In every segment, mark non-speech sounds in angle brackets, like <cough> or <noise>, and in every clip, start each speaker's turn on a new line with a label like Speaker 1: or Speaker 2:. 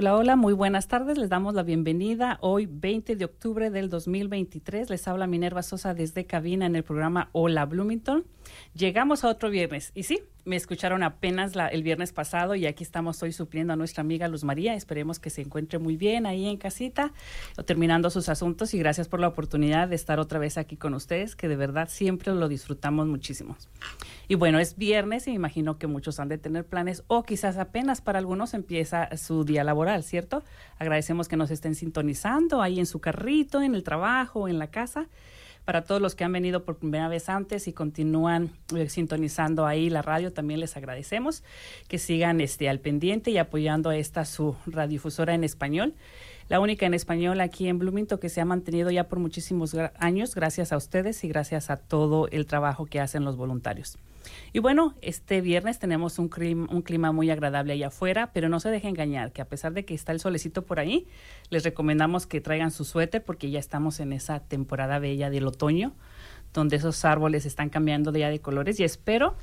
Speaker 1: Hola, hola, muy buenas tardes. Les damos la bienvenida hoy, 20 de octubre del 2023. Les habla Minerva Sosa desde cabina en el programa Hola Bloomington. Llegamos a otro viernes y sí, me escucharon apenas la, el viernes pasado y aquí estamos hoy supliendo a nuestra amiga Luz María. Esperemos que se encuentre muy bien ahí en casita, terminando sus asuntos y gracias por la oportunidad de estar otra vez aquí con ustedes, que de verdad siempre lo disfrutamos muchísimo. Y bueno, es viernes y me imagino que muchos han de tener planes o quizás apenas para algunos empieza su día laboral, ¿cierto? Agradecemos que nos estén sintonizando ahí en su carrito, en el trabajo, en la casa para todos los que han venido por primera vez antes y continúan eh, sintonizando ahí la radio, también les agradecemos que sigan este, al pendiente y apoyando a esta su radiodifusora en español la única en español aquí en Bloomington que se ha mantenido ya por muchísimos años, gracias a ustedes y gracias a todo el trabajo que hacen los voluntarios. Y bueno, este viernes tenemos un clima, muy agradable allá afuera, pero no se deje engañar que a pesar de que está el solecito por ahí, les recomendamos que traigan su suéter porque ya estamos en esa temporada bella del otoño, donde esos árboles están cambiando ya de colores y espero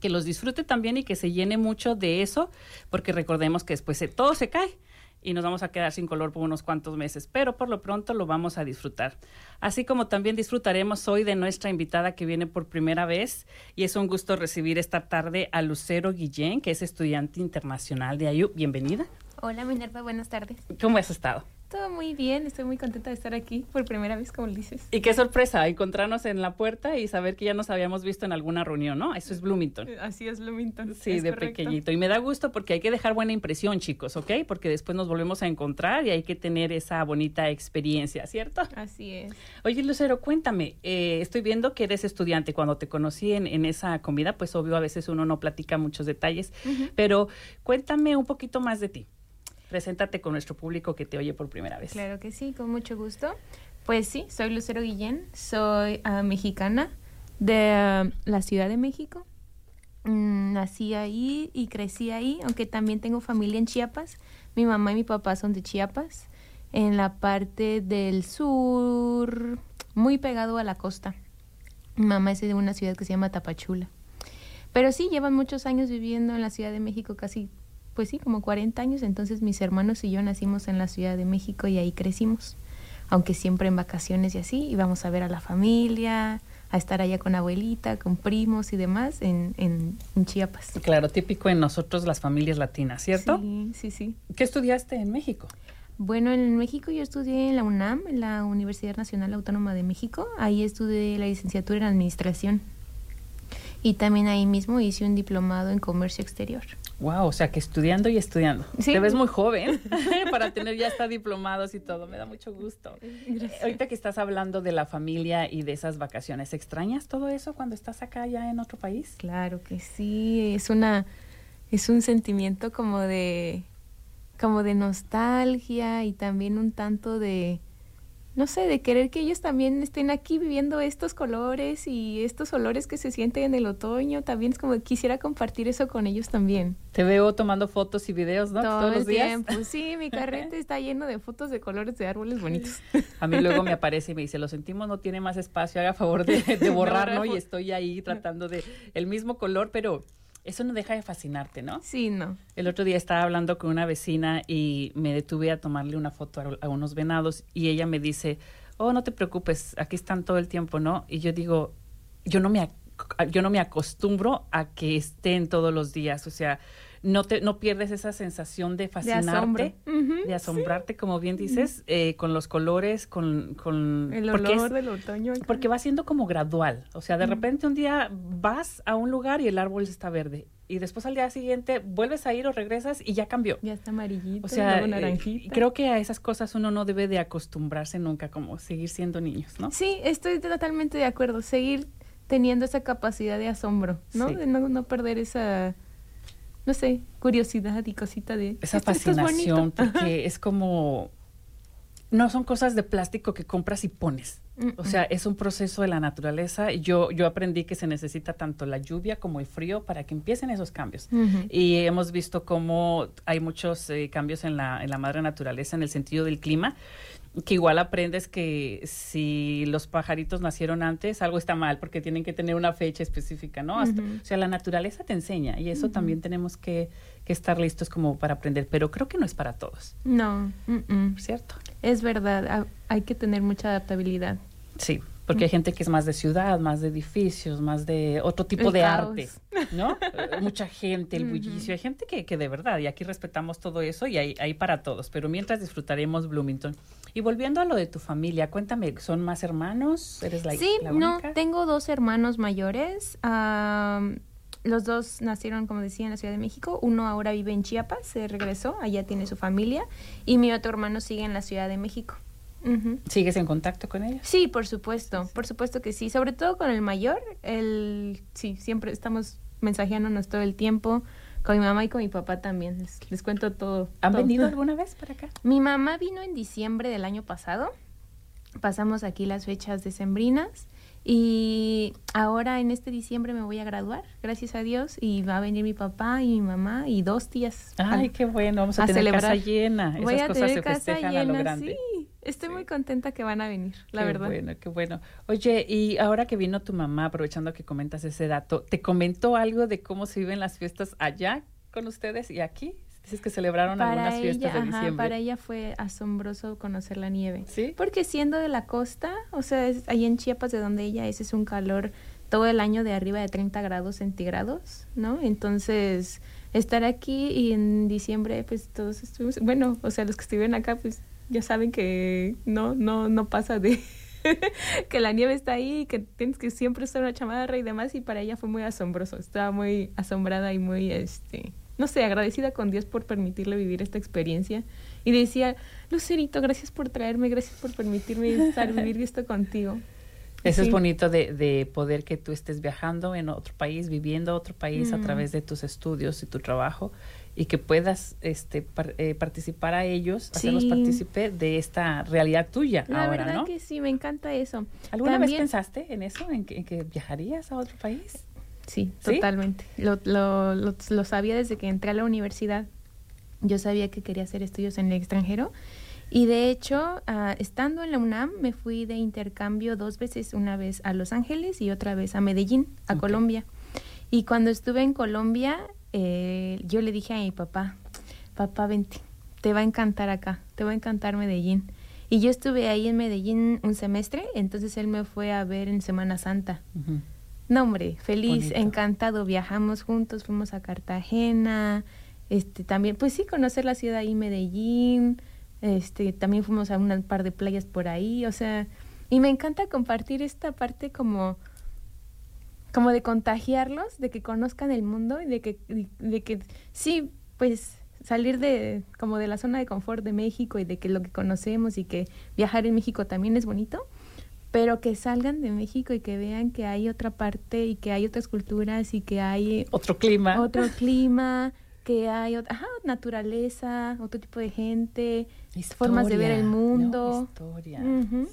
Speaker 1: que los disfrute también y que se llene mucho de eso, porque recordemos que después todo se cae y nos vamos a quedar sin color por unos cuantos meses, pero por lo pronto lo vamos a disfrutar. Así como también disfrutaremos hoy de nuestra invitada que viene por primera vez y es un gusto recibir esta tarde a Lucero Guillén, que es estudiante internacional de AYU. Bienvenida.
Speaker 2: Hola Minerva, buenas tardes.
Speaker 1: ¿Cómo has estado?
Speaker 2: Todo muy bien, estoy muy contenta de estar aquí por primera vez, como dices.
Speaker 1: Y qué sorpresa encontrarnos en la puerta y saber que ya nos habíamos visto en alguna reunión, ¿no? Eso es Bloomington.
Speaker 2: Eh, así es Bloomington.
Speaker 1: Sí, de pequeñito. Y me da gusto porque hay que dejar buena impresión, chicos, ¿ok? Porque después nos volvemos a encontrar y hay que tener esa bonita experiencia, ¿cierto?
Speaker 2: Así es.
Speaker 1: Oye, Lucero, cuéntame, eh, estoy viendo que eres estudiante. Cuando te conocí en, en, esa comida, pues obvio a veces uno no platica muchos detalles, pero cuéntame un poquito más de ti. Preséntate con nuestro público que te oye por primera vez.
Speaker 2: Claro que sí, con mucho gusto. Pues sí, soy Lucero Guillén, soy uh, mexicana de uh, la Ciudad de México. Mm, nací ahí y crecí ahí, aunque también tengo familia en Chiapas. Mi mamá y mi papá son de Chiapas, en la parte del sur, muy pegado a la costa. Mi mamá es de una ciudad que se llama Tapachula. Pero sí, llevan muchos años viviendo en la Ciudad de México, casi pues sí, como 40 años, entonces mis hermanos y yo nacimos en la Ciudad de México y ahí crecimos, aunque siempre en vacaciones y así, íbamos a ver a la familia, a estar allá con abuelita, con primos y demás en, en, Chiapas.
Speaker 1: Claro, típico en nosotros las familias latinas, ¿cierto?
Speaker 2: Sí, sí, sí.
Speaker 1: ¿Qué estudiaste en México?
Speaker 2: Bueno, en México yo estudié en la UNAM, en la Universidad Nacional Autónoma de México. Ahí estudié la licenciatura en Administración. Y también ahí mismo hice un diplomado en Comercio Exterior.
Speaker 1: Wow, o sea que estudiando y estudiando. Te ves muy joven <laughs> para tener ya hasta diplomados y todo. Me da mucho gusto.
Speaker 2: Gracias.
Speaker 1: Ahorita que estás hablando de la familia y de esas vacaciones, ¿extrañas todo eso cuando estás acá ya en otro país?
Speaker 2: Claro que sí. Es una, es un sentimiento como de, como de nostalgia y también un tanto de, no sé, de querer que ellos también estén aquí viviendo estos colores y estos olores que se sienten en el otoño. También es como quisiera compartir eso con ellos también.
Speaker 1: Te veo tomando fotos y videos, ¿no?
Speaker 2: Todo Todos los días. Tiempo. <laughs> Sí, mi carrete está lleno de fotos de colores de árboles bonitos.
Speaker 1: A mí luego me aparece y me dice, lo sentimos, no tiene más espacio, haga favor de, de borrar, <laughs> ¿no? Y estoy ahí tratando de el mismo color, pero eso no deja de fascinarte, ¿no?
Speaker 2: Sí, no.
Speaker 1: El otro día estaba hablando con una vecina y me detuve a tomarle una foto a, a, unos venados y ella me dice, oh, no te preocupes, aquí están todo el tiempo, ¿no? Y yo digo, yo no me, yo no me acostumbro a que estén todos los días, o sea, no te no pierdes esa sensación de fascinarte,
Speaker 2: de, uh -huh,
Speaker 1: de asombrarte, sí. como bien dices, eh, con los colores, con, con
Speaker 2: el olor es, del otoño.
Speaker 1: Porque va siendo como gradual, o sea, de repente un día vas a un lugar y el árbol está verde y después al día siguiente vuelves a ir o regresas y ya cambió.
Speaker 2: Ya está amarillito,
Speaker 1: o sea,
Speaker 2: naranjita.
Speaker 1: Eh, creo que a esas cosas uno no debe de acostumbrarse nunca, como seguir siendo niños, ¿no?
Speaker 2: Sí, estoy totalmente de acuerdo, seguir teniendo esa capacidad de asombro, ¿no?
Speaker 1: Sí.
Speaker 2: De no, no perder esa no sé, curiosidad y cosita de...
Speaker 1: Esa
Speaker 2: esto,
Speaker 1: fascinación,
Speaker 2: esto es <laughs>
Speaker 1: porque es como... No son cosas de plástico que compras y pones.
Speaker 2: Mm
Speaker 1: O sea, es un proceso de la naturaleza. Yo, yo aprendí que se necesita tanto la lluvia como el frío para que empiecen esos cambios. Y hemos visto cómo hay muchos eh, cambios en la, en la madre naturaleza en el sentido del clima. Que igual aprendes que si los pajaritos nacieron antes, algo está mal porque tienen que tener una fecha específica, ¿no? o sea, la naturaleza te enseña y eso también tenemos que, que, estar listos como para aprender, pero creo que no es para todos.
Speaker 2: No,
Speaker 1: ¿cierto?
Speaker 2: Es verdad, hay que tener mucha adaptabilidad.
Speaker 1: Sí, porque hay gente que es más de ciudad, más de edificios, más de otro tipo de arte, ¿no? <laughs> Mucha gente, el bullicio, hay gente que, que, de verdad, y aquí respetamos todo eso y hay, hay para todos, pero mientras disfrutaremos Bloomington. Y volviendo a lo de tu familia, cuéntame, ¿son más hermanos? ¿Eres la,
Speaker 2: sí,
Speaker 1: la
Speaker 2: no, tengo dos hermanos mayores. los dos nacieron, como decía, en la Ciudad de México. Uno ahora vive en Chiapas, se regresó, allá tiene su familia. Y mi otro hermano sigue en la Ciudad de México.
Speaker 1: ¿Sigues en contacto con ellos?
Speaker 2: Sí, por supuesto, por supuesto que sí. Sobre todo con el mayor, el, sí, siempre estamos mensajeándonos todo el tiempo. Con mi mamá y con mi papá también. Les, cuento todo.
Speaker 1: ¿Han venido <laughs> alguna vez para acá?
Speaker 2: Mi mamá vino en diciembre del año pasado. Pasamos aquí las fechas decembrinas y ahora en este diciembre me voy a graduar, gracias a Dios, y va a venir mi papá y mi mamá y dos tías.
Speaker 1: Ay, qué bueno, vamos a, tener casa llena.
Speaker 2: Voy a tener casa llena, Sí, estoy muy contenta que van a venir, la
Speaker 1: qué
Speaker 2: verdad.
Speaker 1: Bueno, qué bueno. Oye, y ahora que vino tu mamá, aprovechando que comentas ese dato, ¿te comentó algo de cómo se viven las fiestas allá con ustedes y aquí? Dices que celebraron algunas fiestas de diciembre.
Speaker 2: para ella fue asombroso conocer la nieve.
Speaker 1: ¿Sí?
Speaker 2: Porque siendo de la costa, o sea, es, ahí en Chiapas, de donde ella es, es un calor todo el año de arriba de 30 grados centígrados, ¿no? Entonces, estar aquí y en diciembre, pues todos estuvimos, bueno, o sea, los que estuvieron acá, pues ya saben que no, no, no pasa de <laughs> que la nieve está ahí, que tienes que siempre usar una chamarra y demás, y para ella fue muy asombroso, estaba muy asombrada y muy, este, no sé, agradecida con Dios por permitirle vivir esta experiencia. Y decía, Lucerito, gracias por traerme, gracias por permitirme estar, <laughs> vivir esto contigo.
Speaker 1: Eso es bonito de, de, poder que tú estés viajando en otro país, viviendo otro país a través de tus estudios y tu trabajo y que puedas este, eh, participar a ellos, hacerlos partícipe de esta realidad tuya
Speaker 2: La
Speaker 1: ahora,
Speaker 2: verdad que sí, me encanta eso.
Speaker 1: ¿Alguna vez pensaste en eso, en que, en que viajarías a otro país?
Speaker 2: Sí, totalmente. Lo, lo, lo, sabía desde que entré a la universidad. Yo sabía que quería hacer estudios en el extranjero. Y de hecho, ah, estando en la UNAM, me fui de intercambio dos veces, una vez a Los Ángeles y otra vez a Medellín, a Colombia. Y cuando estuve en Colombia, eh, yo le dije a mi papá, papá, vente, te va a encantar acá, te va a encantar Medellín. Y yo estuve ahí en Medellín un semestre, entonces él me fue a ver en Semana Santa. No, hombre, feliz, encantado. Viajamos juntos, fuimos a Cartagena, este también, pues sí, conocer la ciudad ahí, Medellín, este también fuimos a un par de playas por ahí, o sea, y me encanta compartir esta parte como como de contagiarlos, de que conozcan el mundo y de que de que sí, pues salir de como de la zona de confort de México y de que lo que conocemos y que viajar en México también es bonito pero que salgan de México y que vean que hay otra parte y que hay otras culturas y que hay
Speaker 1: otro clima.
Speaker 2: Otro <laughs> clima, que hay otra naturaleza, otro tipo de gente, formas de ver el mundo.
Speaker 1: historia.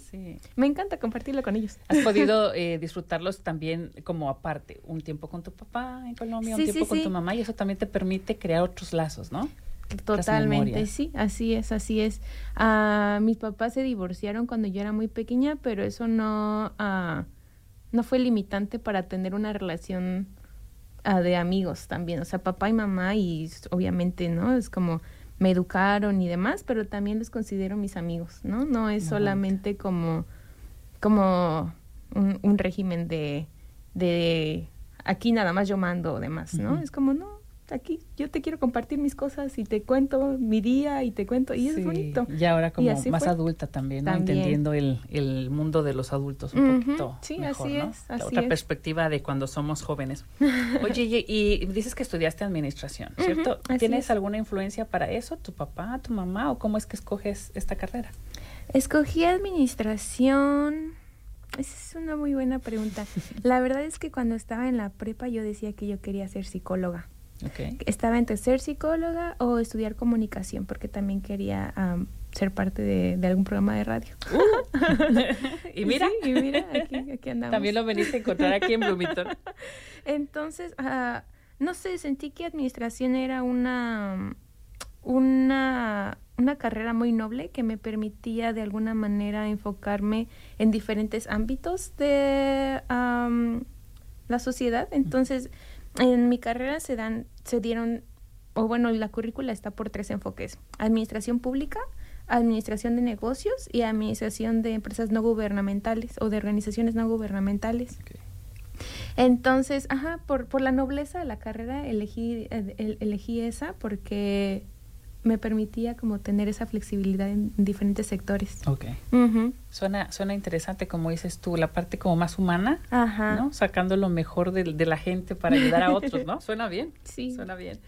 Speaker 1: sí.
Speaker 2: Me encanta compartirlo con ellos.
Speaker 1: ¿Has <laughs> podido eh, disfrutarlos también como aparte? Un tiempo con tu papá en Colombia, un tiempo con tu mamá y eso también te permite crear otros lazos, ¿no?
Speaker 2: Totalmente, sí, así es, así es. Ah, mis papás se divorciaron cuando yo era muy pequeña, pero eso no, ah, no fue limitante para tener una relación ah, de amigos también. O sea, papá y mamá y obviamente, ¿no? Es como me educaron y demás, pero también los considero mis amigos, ¿no? No es solamente como, como un, un régimen de, de aquí nada más yo mando o demás, ¿no? Es como, no, aquí yo te quiero compartir mis cosas y te cuento mi día y te cuento, y es bonito.
Speaker 1: Y ahora como más adulta también, ¿no? entendiendo el, el, mundo de los adultos un poquito
Speaker 2: sí,
Speaker 1: mejor,
Speaker 2: así
Speaker 1: ¿no?
Speaker 2: Es, así
Speaker 1: otra perspectiva de cuando somos jóvenes. <laughs> Oye, y, dices que estudiaste administración, ¿cierto? ¿Tienes alguna influencia para eso? ¿Tu papá, tu mamá o cómo es que escoges esta carrera?
Speaker 2: Escogí administración... Esa es una muy buena pregunta. <laughs> La verdad es que cuando estaba en la prepa yo decía que yo quería ser psicóloga. Estaba entre ser psicóloga o estudiar comunicación, porque también quería ser parte de, algún programa de radio.
Speaker 1: Uh. <laughs> y mira,
Speaker 2: y mira aquí, andamos.
Speaker 1: También lo veniste a encontrar aquí en Bloomington. <laughs>
Speaker 2: Entonces, uh, no sé, sentí que administración era una una, una carrera muy noble que me permitía de alguna manera enfocarme en diferentes ámbitos de la sociedad. Entonces, en mi carrera se dan, se dieron, o bueno, la currícula está por tres enfoques: administración pública, administración de negocios y administración de empresas no gubernamentales o de organizaciones no gubernamentales. Entonces, ajá, por, por la nobleza de la carrera elegí, eh, el- elegí esa porque me permitía como tener esa flexibilidad en diferentes sectores.
Speaker 1: Ok. Suena, suena interesante, como dices tú, la parte como más humana,
Speaker 2: Ajá.
Speaker 1: ¿no? Sacando lo mejor de, de la gente para ayudar a otros, ¿no? <laughs> Suena bien.
Speaker 2: Sí.
Speaker 1: Suena bien.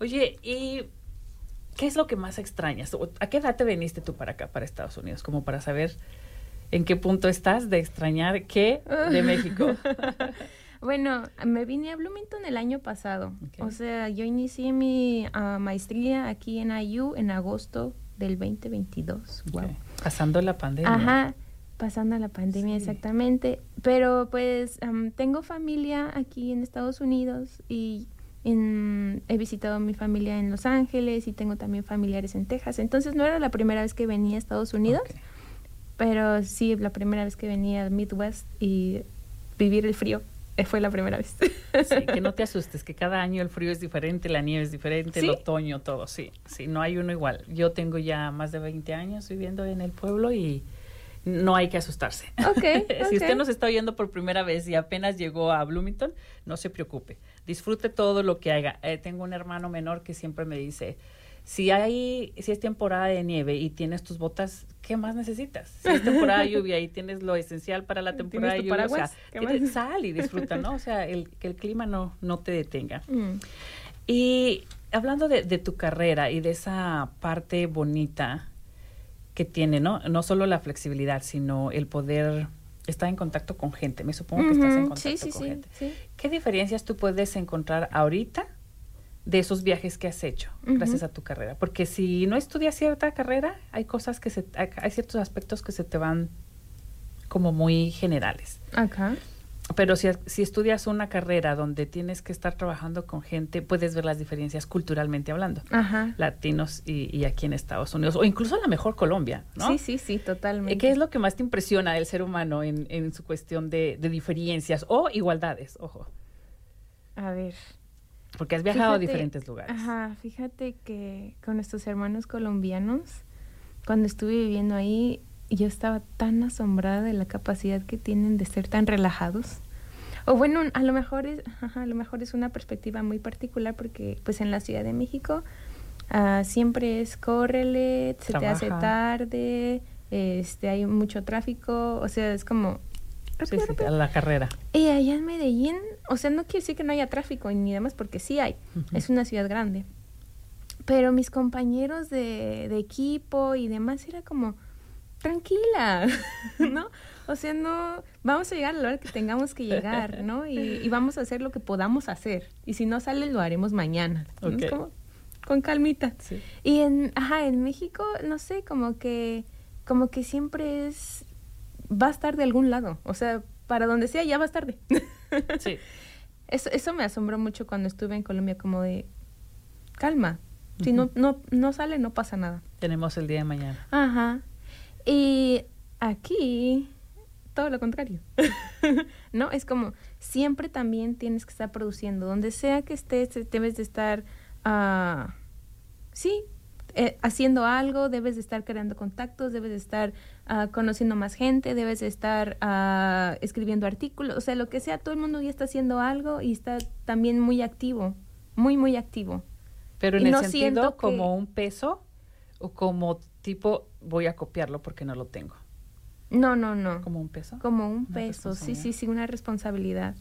Speaker 1: Oye, ¿y qué es lo que más extrañas? ¿A qué edad te viniste tú para acá, para Estados Unidos? Como para saber en qué punto estás de extrañar qué de <laughs> México. <laughs>
Speaker 2: Bueno, me vine a Bloomington el año pasado. O sea, yo inicié mi ah, maestría aquí en IU en agosto del 2022. Wow.
Speaker 1: Pasando la pandemia.
Speaker 2: Ajá, pasando la pandemia
Speaker 1: Sí.
Speaker 2: exactamente. Pero pues am, tengo familia aquí en Estados Unidos y en- he visitado a mi familia en Los Ángeles y tengo también familiares en Texas. Entonces no era la primera vez que venía a Estados Unidos, pero sí la primera vez que venía al Midwest y vivir el frío fue la primera vez.
Speaker 1: Sí, que no te <laughs> asustes, que cada año el frío es diferente, la nieve es diferente, el otoño, todo, sí, sí, no hay uno igual. Yo tengo ya más de 20 años viviendo en el pueblo y no hay que asustarse. <laughs> Si usted nos está oyendo por primera vez y apenas llegó a Bloomington, no se preocupe, disfrute todo lo que haga. Eh, tengo un hermano menor que siempre me dice, si hay, si es temporada de nieve y tienes tus botas, ¿qué más necesitas? Si es temporada de lluvia y tienes lo esencial para la
Speaker 2: ¿Tienes
Speaker 1: temporada de lluvia, sal y disfruta, ¿no? O sea, el, que el clima no, no te detenga.
Speaker 2: Mm.
Speaker 1: Y hablando de, de tu carrera y de esa parte bonita que tiene, ¿no? No solo la flexibilidad, sino el poder estar en contacto con gente. Me supongo que estás en contacto
Speaker 2: sí, sí,
Speaker 1: con
Speaker 2: sí,
Speaker 1: gente.
Speaker 2: sí.
Speaker 1: ¿Qué diferencias tú puedes encontrar ahorita de esos viajes que has hecho gracias a tu carrera? Porque si no estudias cierta carrera, hay cosas que se, hay, hay ciertos aspectos que se te van como muy generales.
Speaker 2: Acá.
Speaker 1: Pero si, si estudias una carrera donde tienes que estar trabajando con gente, puedes ver las diferencias culturalmente hablando.
Speaker 2: Ajá.
Speaker 1: Latinos y, y aquí en Estados Unidos, o incluso a la mejor Colombia, ¿no?
Speaker 2: Sí, sí, sí, totalmente.
Speaker 1: Eh, ¿Qué es lo que más te impresiona del ser humano en, en su cuestión de, de diferencias o igualdades? Ojo,
Speaker 2: A ver.
Speaker 1: Porque has viajado a diferentes lugares.
Speaker 2: Ajá, fíjate que con nuestros hermanos colombianos, cuando estuve viviendo ahí, yo estaba tan asombrada de la capacidad que tienen de ser tan relajados. O bueno, a lo mejor es, ajá, a lo mejor es una perspectiva muy particular porque pues en la Ciudad de México ah, siempre es córrele, se te hace tarde, este hay mucho tráfico, o sea, es como rápido,
Speaker 1: sí,
Speaker 2: rápido.
Speaker 1: a la carrera.
Speaker 2: Y allá en Medellín, o sea, no quiere decir que no haya tráfico ni demás, porque sí hay. Es una ciudad grande. Pero mis compañeros de, de equipo y demás era como, tranquila, <laughs> ¿no? O sea, no, vamos a llegar a la hora que tengamos que llegar, ¿no? Y, y vamos a hacer lo que podamos hacer. Y si no sale, lo haremos mañana. ¿no? Es
Speaker 1: Ok.
Speaker 2: como, con calmita.
Speaker 1: Sí.
Speaker 2: Y en, ajá, en México, no sé, como que, como que siempre es, va a estar de algún lado. O sea, para donde sea, ya va a estar de. <laughs>
Speaker 1: Sí.
Speaker 2: Eso, eso me asombró mucho cuando estuve en Colombia, como de, calma. Si no, no, no sale, no pasa nada.
Speaker 1: Tenemos el día de mañana.
Speaker 2: Ajá. Y aquí, todo lo contrario. <laughs> ¿No? Es como, siempre también tienes que estar produciendo. Donde sea que estés, eh, debes de estar, ah, sí, eh, haciendo algo, debes de estar creando contactos, debes de estar ah, conociendo más gente, debes de estar ah, escribiendo artículos, o sea, lo que sea, todo el mundo ya está haciendo algo y está también muy activo, muy, muy activo.
Speaker 1: Pero en
Speaker 2: Y
Speaker 1: el
Speaker 2: no
Speaker 1: sentido
Speaker 2: que-
Speaker 1: como un peso o como tipo voy a copiarlo porque no lo tengo.
Speaker 2: No, no, no.
Speaker 1: Como un peso.
Speaker 2: Como un peso, sí, sí, sí, una responsabilidad.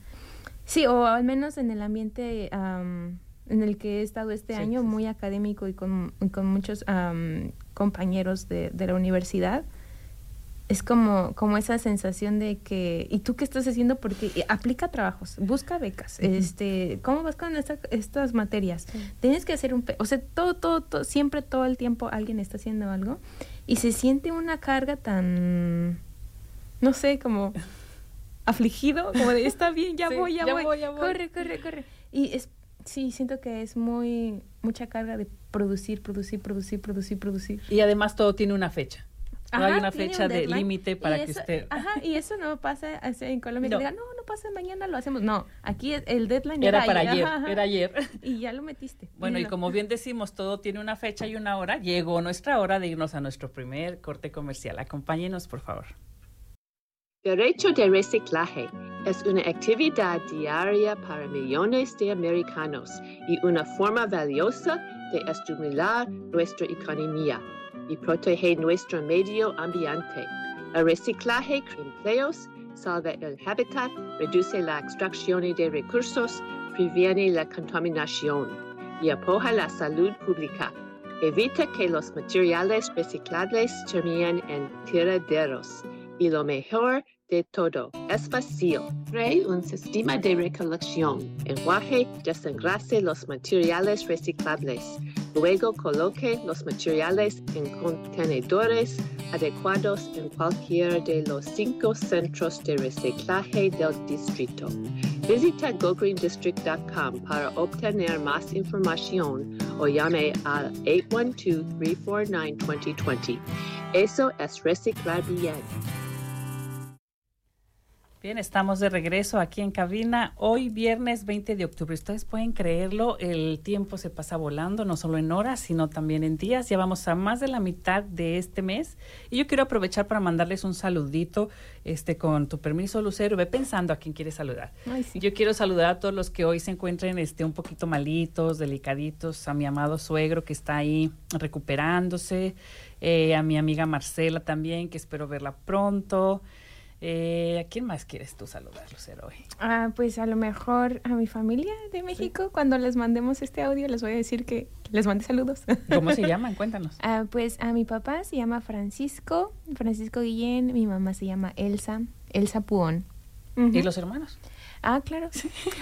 Speaker 2: Sí, o al menos en el ambiente am, en el que he estado este
Speaker 1: Sí,
Speaker 2: año,
Speaker 1: sí,
Speaker 2: muy académico y con, y con muchos am, compañeros de, de la universidad. Es como, como esa sensación de que, ¿y tú qué estás haciendo? Porque eh, aplica trabajos, busca becas, este, ¿cómo vas con esta- estas materias? Tienes que hacer un, o sea, todo, todo, todo, siempre todo el tiempo alguien está haciendo algo y se siente una carga tan, no sé, como afligido, como de, está bien, ya <laughs>
Speaker 1: Sí,
Speaker 2: voy, ya,
Speaker 1: ya
Speaker 2: voy.
Speaker 1: voy, ya voy.
Speaker 2: corre, corre, corre. Y es, sí, siento que es muy mucha carga de producir, producir, producir, producir, producir.
Speaker 1: Y además todo tiene una fecha. No hay
Speaker 2: Ajá,
Speaker 1: una fecha
Speaker 2: un
Speaker 1: de límite
Speaker 2: Y
Speaker 1: para que
Speaker 2: eso-
Speaker 1: usted...
Speaker 2: Ajá, y eso no pasa en Colombia.
Speaker 1: No.
Speaker 2: Que digan, no, no pasa mañana, lo hacemos. No, aquí es- el deadline
Speaker 1: Era para ayer,
Speaker 2: ajá, ajá,
Speaker 1: era ayer.
Speaker 2: Y ya lo metiste.
Speaker 1: Bueno, y como bien decimos, todo tiene una fecha y una hora. Llegó nuestra hora de irnos a nuestro primer corte comercial. Acompáñenos, por favor.
Speaker 3: Derecho de reciclaje es una actividad diaria para millones de americanos y una forma valiosa de estimular nuestra economía y proteger nuestro medio ambiente. El reciclaje crea empleos, salva el hábitat, reduce la extracción de recursos, previene la contaminación y apoya la salud pública. Evita que los materiales reciclables terminen en tiraderos. Y lo mejor de todo, es fácil. Cree un sistema de recolección. Enjuague, desengrase los materiales reciclables. Luego coloque los materiales en contenedores adecuados en cualquiera de los cinco centros de reciclaje del distrito. Visita gogreendistrict.com para obtener más información o llame al 812-349-2020. Eso es reciclar bien.
Speaker 1: Bien, estamos de regreso aquí en cabina. Hoy viernes 20 de octubre. Ustedes pueden creerlo, el tiempo se pasa volando, no solo en horas, sino también en días. Ya vamos a más de la mitad de este mes. Y yo quiero aprovechar para mandarles un saludito, este, con tu permiso, Lucero. Ve pensando a quién quieres saludar.
Speaker 2: Ay, sí.
Speaker 1: Yo quiero saludar a todos los que hoy se encuentren este, un poquito malitos, delicaditos, a mi amado suegro que está ahí recuperándose, eh, a mi amiga Marcela también, que espero verla pronto. Eh, ¿A quién más quieres tú saludar, Lucero, hoy?
Speaker 2: Ah, pues a lo mejor a mi familia de México, cuando les mandemos este audio, les voy a decir que les mande saludos.
Speaker 1: ¿Cómo se <laughs> llaman? Cuéntanos.
Speaker 2: Ah, pues a mi papá se llama Francisco, Francisco Guillén, mi mamá se llama Elsa, Elsa Puón.
Speaker 1: ¿Y los hermanos?
Speaker 2: Ah, claro.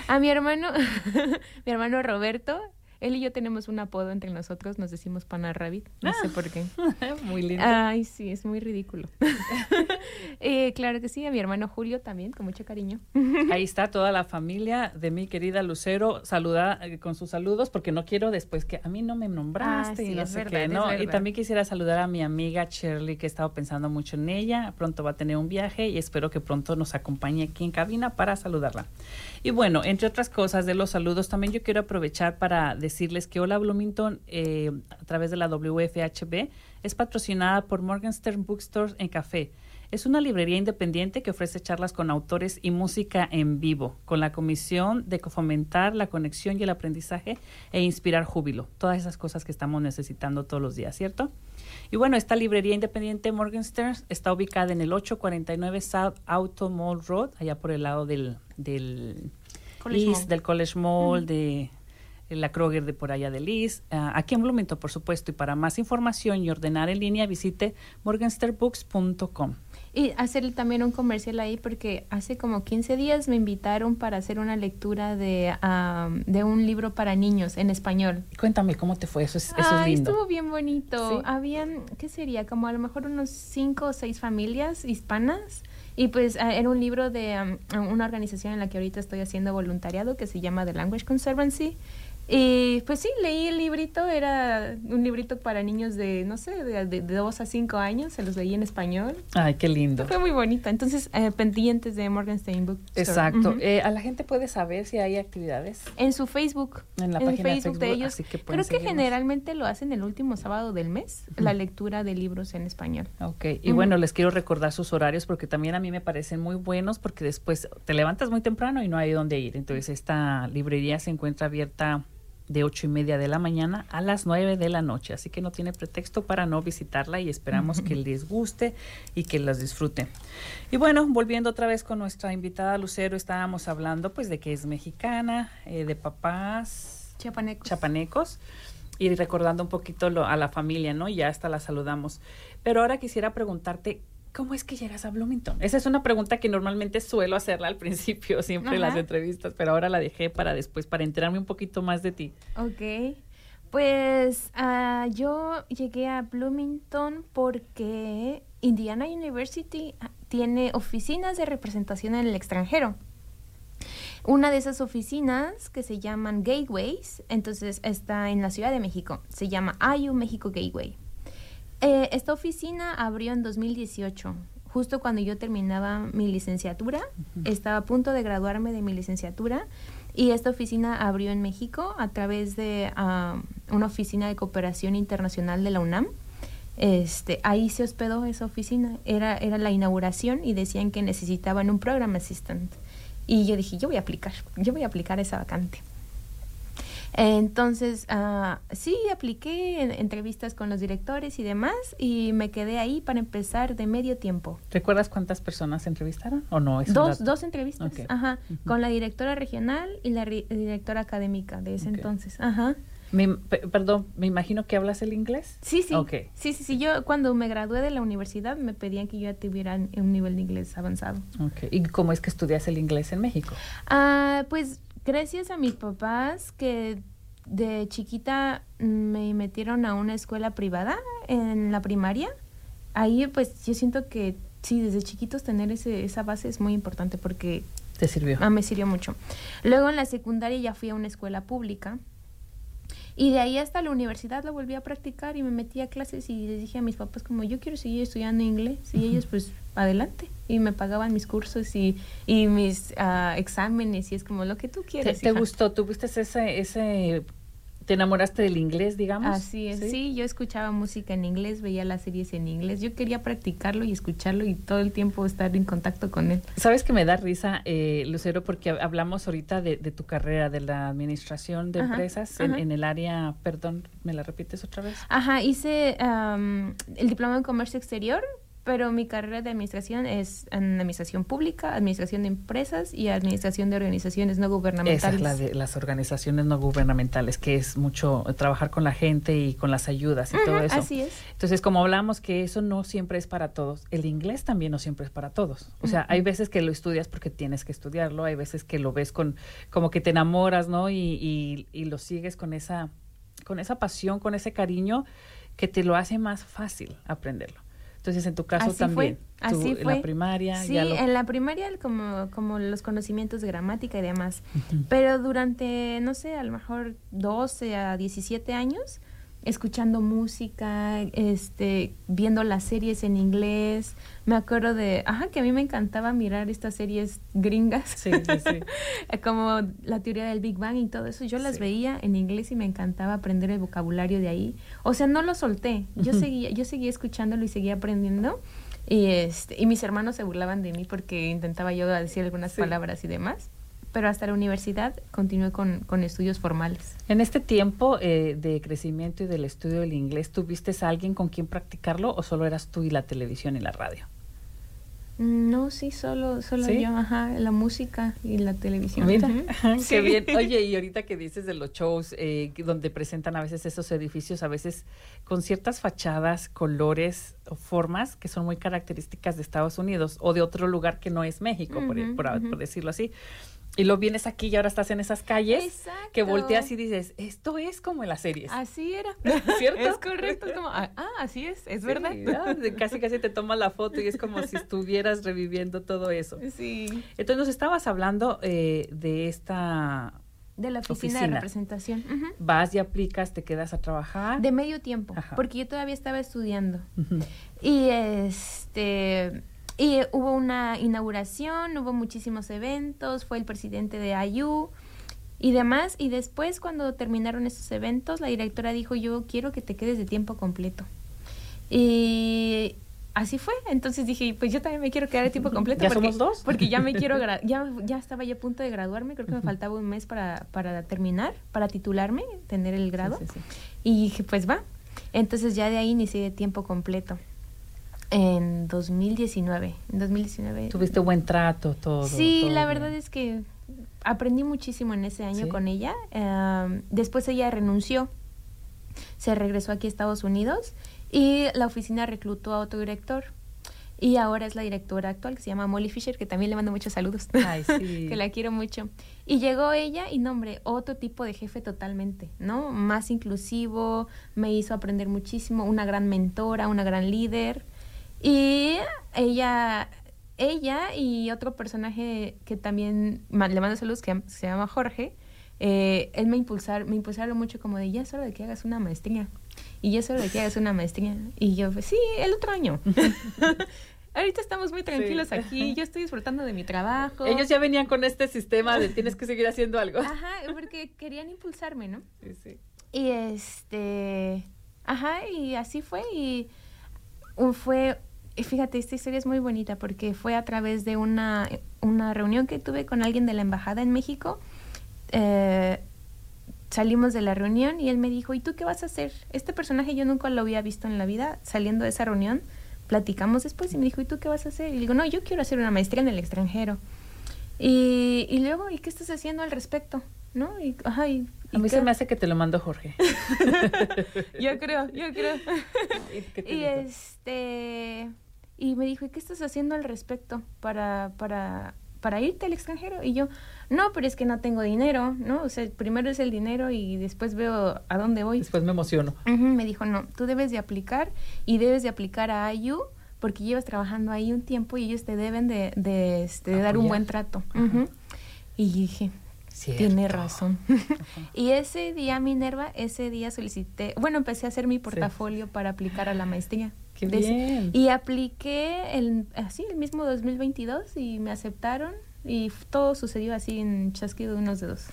Speaker 2: A mi hermano, <laughs> mi hermano Roberto, él y yo tenemos un apodo entre nosotros, nos decimos Pana Rabbit, no sé
Speaker 1: Ah.
Speaker 2: por qué. <laughs>
Speaker 1: Muy lindo.
Speaker 2: Ay, sí, es muy ridículo. <laughs> Eh, claro que sí, a mi hermano Julio también, con mucho cariño.
Speaker 1: Ahí está toda la familia de mi querida Lucero, saluda eh, con sus saludos, porque no quiero después que a mí no me nombraste
Speaker 2: Ah, sí,
Speaker 1: y no sé
Speaker 2: verdad,
Speaker 1: qué, ¿no? Y también quisiera saludar a mi amiga Shirley, que he estado pensando mucho en ella. Pronto va a tener un viaje y espero que pronto nos acompañe aquí en cabina para saludarla. Y bueno, entre otras cosas de los saludos, también yo quiero aprovechar para decirles que Hola Bloomington, eh, a través de la WFHB, es patrocinada por Morgenstern Bookstores en Café. Es una librería independiente que ofrece charlas con autores y música en vivo, con la comisión de fomentar la conexión y el aprendizaje e inspirar júbilo. Todas esas cosas que estamos necesitando todos los días, ¿cierto? Y bueno, esta librería independiente Morgenstern está ubicada en el 849 South Auto Mall Road, allá por el lado del, del
Speaker 2: College
Speaker 1: East,
Speaker 2: Mall.
Speaker 1: del College Mall, de la Kroger de por allá de Liz, ah, aquí en Bloomington, por supuesto. Y para más información y ordenar en línea, visite morgensterbooks.com.
Speaker 2: Y hacer también un comercial ahí porque hace como 15 días me invitaron para hacer una lectura de, am, de un libro para niños en español.
Speaker 1: Cuéntame cómo te fue, eso es, eso es
Speaker 2: Ay,
Speaker 1: lindo.
Speaker 2: estuvo bien bonito.
Speaker 1: Sí.
Speaker 2: Habían, ¿qué sería? Como a lo mejor unos cinco o seis familias hispanas. Y pues ah, era un libro de am, una organización en la que ahorita estoy haciendo voluntariado que se llama The Language Conservancy. Y pues sí, leí el librito, era un librito para niños de, no sé, de, de, de dos a cinco años, se los leí en español.
Speaker 1: Ay, qué lindo.
Speaker 2: Fue muy bonito. Entonces, eh, pendientes de Morgenstein Book. Store.
Speaker 1: Exacto. Eh, a la gente puede saber si hay actividades
Speaker 2: En su Facebook.
Speaker 1: en la
Speaker 2: en
Speaker 1: página
Speaker 2: Facebook,
Speaker 1: de
Speaker 2: de
Speaker 1: Facebook,
Speaker 2: ellos.
Speaker 1: así que
Speaker 2: Creo que generalmente lo hacen el último sábado del mes, la lectura de libros en español.
Speaker 1: Ok, y bueno, les quiero recordar sus horarios porque también a mí me parecen muy buenos porque después te levantas muy temprano y no hay dónde ir. Entonces esta librería se encuentra abierta de ocho y media de la mañana a las nueve de la noche, así que no tiene pretexto para no visitarla y esperamos que les guste y que las disfruten. Y bueno, volviendo otra vez con nuestra invitada Lucero, estábamos hablando pues de que es mexicana, eh, de papás
Speaker 2: Chiapanecos.
Speaker 1: chapanecos y recordando un poquito lo- a la familia, ¿no? Y ya hasta la saludamos. Pero ahora quisiera preguntarte, ¿cómo es que llegas a Bloomington? Esa es una pregunta que normalmente suelo hacerla al principio, siempre en las entrevistas, pero ahora la dejé para después, para enterarme un poquito más de ti.
Speaker 2: Ok. Pues ah, yo llegué a Bloomington porque Indiana University ah, tiene oficinas de representación en el extranjero. Una de esas oficinas que se llaman Gateways, entonces está en la Ciudad de México, se llama IU México Gateway. Eh, esta oficina abrió en 2018, justo cuando yo terminaba mi licenciatura, estaba a punto de graduarme de mi licenciatura y esta oficina abrió en México a través de ah, una oficina de cooperación internacional de la UNAM. Este, ahí se hospedó esa oficina, era, era la inauguración y decían que necesitaban un program assistant. Y yo dije, yo voy a aplicar, yo voy a aplicar esa vacante. Entonces, uh, sí, apliqué en entrevistas con los directores y demás y me quedé ahí para empezar de medio tiempo.
Speaker 1: ¿Recuerdas cuántas personas entrevistaron o no?
Speaker 2: dos, dos entrevistas, ajá, con la directora regional y la directora académica de ese entonces, ajá.
Speaker 1: perdón, me imagino que hablas el inglés.
Speaker 2: Sí, sí. Sí, sí, sí. Yo cuando me gradué de la universidad me pedían que yo tuviera un nivel de inglés avanzado.
Speaker 1: Okay. ¿Y cómo es que estudias el inglés en México?
Speaker 2: Ah, pues gracias a mis papás que de chiquita me metieron a una escuela privada en la primaria. Ahí pues yo siento que sí, desde chiquitos tener ese, esa base es muy importante porque...
Speaker 1: ¿Te sirvió?
Speaker 2: Ah, me sirvió mucho. Luego en la secundaria ya fui a una escuela pública y de ahí hasta la universidad lo volví a practicar y me metí a clases y les dije a mis papás como yo quiero seguir estudiando inglés y ellos pues adelante y me pagaban mis cursos y, y mis uh, exámenes y es como lo que tú quieres.
Speaker 1: ¿Te, te gustó? ¿Tuviste ese, ese ¿Te enamoraste del inglés, digamos?
Speaker 2: Así es, ¿Sí? yo escuchaba música en inglés, veía las series en inglés, yo quería practicarlo y escucharlo y todo el tiempo estar en contacto con él.
Speaker 1: Sabes que me da risa, eh, Lucero, porque hablamos ahorita de, tu carrera, de la administración de empresas en, el área, perdón, ¿me la repites otra vez?
Speaker 2: Ajá, hice el diploma en comercio exterior, pero mi carrera de administración es en administración pública, administración de empresas y administración de organizaciones no gubernamentales.
Speaker 1: Esa es la de las organizaciones no gubernamentales, que es mucho trabajar con la gente y con las ayudas y todo eso.
Speaker 2: Así es.
Speaker 1: Entonces, como hablamos que eso no siempre es para todos, el inglés también no siempre es para todos. O sea, hay veces que lo estudias porque tienes que estudiarlo, hay veces que lo ves con como que te enamoras, ¿no? Y, y, y lo sigues con esa con esa pasión, con ese cariño que te lo hace más fácil aprenderlo. Entonces, en tu caso también.
Speaker 2: Fue. Así fue.
Speaker 1: En la primaria.
Speaker 2: Sí, en la primaria como, como los conocimientos de gramática y demás. Pero durante, no sé, a lo mejor 12 a 17 años, escuchando música, este, viendo las series en inglés. Me acuerdo de, ajá, que a mí me encantaba mirar estas series gringas.
Speaker 1: Sí, sí, sí. <laughs>
Speaker 2: Como la teoría del Big Bang y todo eso. Yo las veía en inglés y me encantaba aprender el vocabulario de ahí. O sea, no lo solté. Yo seguía, yo seguía escuchándolo y seguía aprendiendo. Y este, y mis hermanos se burlaban de mí porque intentaba yo decir algunas palabras y demás pero hasta la universidad continué con, con estudios formales.
Speaker 1: En este tiempo eh, de crecimiento y del estudio del inglés, ¿tuviste a alguien con quien practicarlo o solo eras tú y la televisión y la radio?
Speaker 2: No, sí, solo, solo yo, ajá, la música y la televisión.
Speaker 1: qué bien. <laughs> Oye, y ahorita que dices de los shows eh, donde presentan a veces esos edificios, a veces con ciertas fachadas, colores o formas que son muy características de Estados Unidos o de otro lugar que no es México, por, por decirlo así. Y lo vienes aquí y ahora estás en esas calles que volteas y dices, esto es como en las series.
Speaker 2: Así era. <laughs>
Speaker 1: ¿Cierto?
Speaker 2: Es correcto. Es como, ah, ah así es, es verdad.
Speaker 1: Casi casi te tomas la foto y es como si estuvieras reviviendo todo eso.
Speaker 2: Sí.
Speaker 1: Entonces nos estabas hablando eh, de esta
Speaker 2: de la oficina, de representación.
Speaker 1: Vas y aplicas, te quedas a trabajar.
Speaker 2: De medio tiempo, porque yo todavía estaba estudiando. Y este y hubo una inauguración, hubo muchísimos eventos, fue el presidente de IU y demás. Y después, cuando terminaron esos eventos, la directora dijo, yo quiero que te quedes de tiempo completo. Y así fue. Entonces dije, pues yo también me quiero quedar de tiempo completo.
Speaker 1: ¿Ya somos dos?
Speaker 2: Porque ya me quiero, <laughs> ya, ya estaba ya a punto de graduarme, creo que me faltaba un mes para, para terminar, para titularme, tener el grado. Y dije, pues va. Entonces ya de ahí inicié de tiempo completo. En 2019. En 2019.
Speaker 1: Tuviste buen trato, todo.
Speaker 2: Sí, la verdad es que aprendí muchísimo en ese año con ella. después ella renunció, se regresó aquí a Estados Unidos y la oficina reclutó a otro director. Y ahora es la directora actual que se llama Molly Fisher, que también le mando muchos saludos.
Speaker 1: Ay, <laughs> sí.
Speaker 2: que la quiero mucho. Y llegó ella y nombre otro tipo de jefe totalmente, ¿no? Más inclusivo, me hizo aprender muchísimo, una gran mentora, una gran líder. Y ella ella y otro personaje que también le mando saludos, que se llama Jorge, eh, él me, impulsar, me impulsaron mucho como de, ya es hora de que hagas una maestría. Y ya es hora de que hagas una maestría. Y yo, pues sí, el otro año. <laughs> <laughs> Ahorita estamos muy tranquilos
Speaker 1: Sí.
Speaker 2: aquí, yo estoy disfrutando de mi trabajo.
Speaker 1: Ellos ya venían con este sistema de tienes que seguir haciendo algo.
Speaker 2: Ajá, porque querían impulsarme, ¿no?
Speaker 1: Sí, sí.
Speaker 2: Y este, ajá, y así fue y fue, fíjate, esta historia es muy bonita porque fue a través de una, una reunión que tuve con alguien de la embajada en México. Eh, salimos de la reunión y él me dijo, ¿y tú qué vas a hacer? Este personaje yo nunca lo había visto en la vida. Saliendo de esa reunión, platicamos después y me dijo, ¿y tú qué vas a hacer? Y le digo, no, yo quiero hacer una maestría en el extranjero. Y, y luego, ¿y qué estás haciendo al respecto? ¿No? Y, ajá, y,
Speaker 1: A mí
Speaker 2: qué?
Speaker 1: se me hace que te lo mandó Jorge. <laughs>
Speaker 2: Yo creo, yo creo. <laughs>
Speaker 1: ¿Qué te
Speaker 2: y este y me dijo, ¿y qué estás haciendo al respecto para, para, para irte al extranjero? Y yo, no, pero es que no tengo dinero, ¿no? O sea, primero es el dinero y después veo a dónde voy.
Speaker 1: Después me emociono.
Speaker 2: Me dijo, no, tú debes de aplicar y debes de aplicar a IU porque llevas trabajando ahí un tiempo y ellos te deben de, de, este, de dar un buen trato. Y dije, tiene razón. <laughs> y ese día, Minerva, ese día solicité, bueno, empecé a hacer mi portafolio para aplicar a la maestría. <gasps>
Speaker 1: Qué bien.
Speaker 2: Y apliqué el, así, el mismo 2022 y me aceptaron y todo sucedió así en chasquido de unos dedos.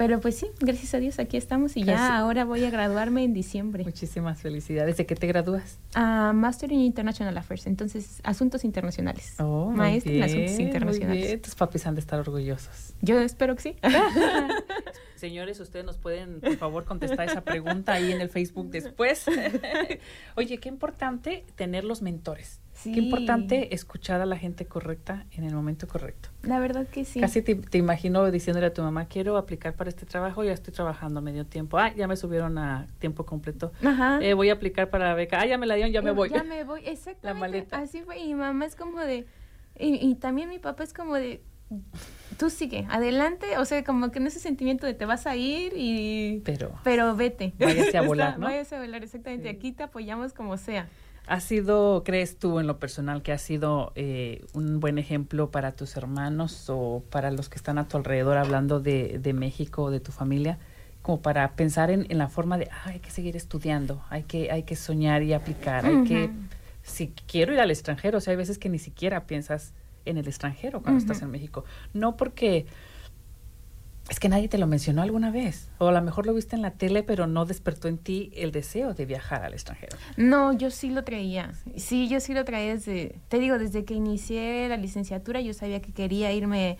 Speaker 2: Pero pues sí, gracias a Dios aquí estamos y ya ahora voy a graduarme en diciembre.
Speaker 1: Muchísimas felicidades. ¿De qué te gradúas?
Speaker 2: a Master in International Affairs, entonces asuntos internacionales.
Speaker 1: Oh, muy
Speaker 2: Maestra en asuntos
Speaker 1: muy
Speaker 2: internacionales.
Speaker 1: bien. Tus papis han de estar orgullosos.
Speaker 2: Yo espero que sí. <laughs>
Speaker 1: Señores, ustedes nos pueden, por favor, contestar esa pregunta ahí en el Facebook después. <laughs> Oye, qué importante tener los mentores.
Speaker 2: Sí.
Speaker 1: Qué importante escuchar a la gente correcta en el momento correcto.
Speaker 2: La verdad que sí.
Speaker 1: Casi te, te imagino diciéndole a tu mamá, quiero aplicar para este trabajo, ya estoy trabajando a medio tiempo. Ah, ya me subieron a tiempo completo.
Speaker 2: Ajá.
Speaker 1: Eh, voy a aplicar para la beca. Ah, ya me la dieron, ya me
Speaker 2: Eh,
Speaker 1: voy.
Speaker 2: Ya <laughs> me voy, exactamente.
Speaker 1: La maleta.
Speaker 2: Así fue. Y mi mamá es como de. Y, y también mi papá es como de. Tú sigue, adelante. O sea, como que en ese sentimiento de te vas a ir y.
Speaker 1: Pero
Speaker 2: Pero vete.
Speaker 1: Váyase a <laughs> volar, ¿no?
Speaker 2: Váyase a volar, exactamente.
Speaker 1: Sí.
Speaker 2: Aquí te apoyamos como sea.
Speaker 1: ¿Ha sido, crees tú en lo personal, que ha sido eh, un buen ejemplo para tus hermanos o para los que están a tu alrededor hablando de, de México o de tu familia? Como para pensar en, en la forma de, ah, hay que seguir estudiando, hay que, hay que soñar y aplicar, hay que, si quiero ir al extranjero, o sea, hay veces que ni siquiera piensas en el extranjero cuando estás en México. No porque es que nadie te lo mencionó alguna vez, o a lo mejor lo viste en la tele, pero no despertó en ti el deseo de viajar al extranjero.
Speaker 2: No, yo sí lo traía. Sí, yo sí lo traía desde, te digo, desde que inicié la licenciatura, yo sabía que quería irme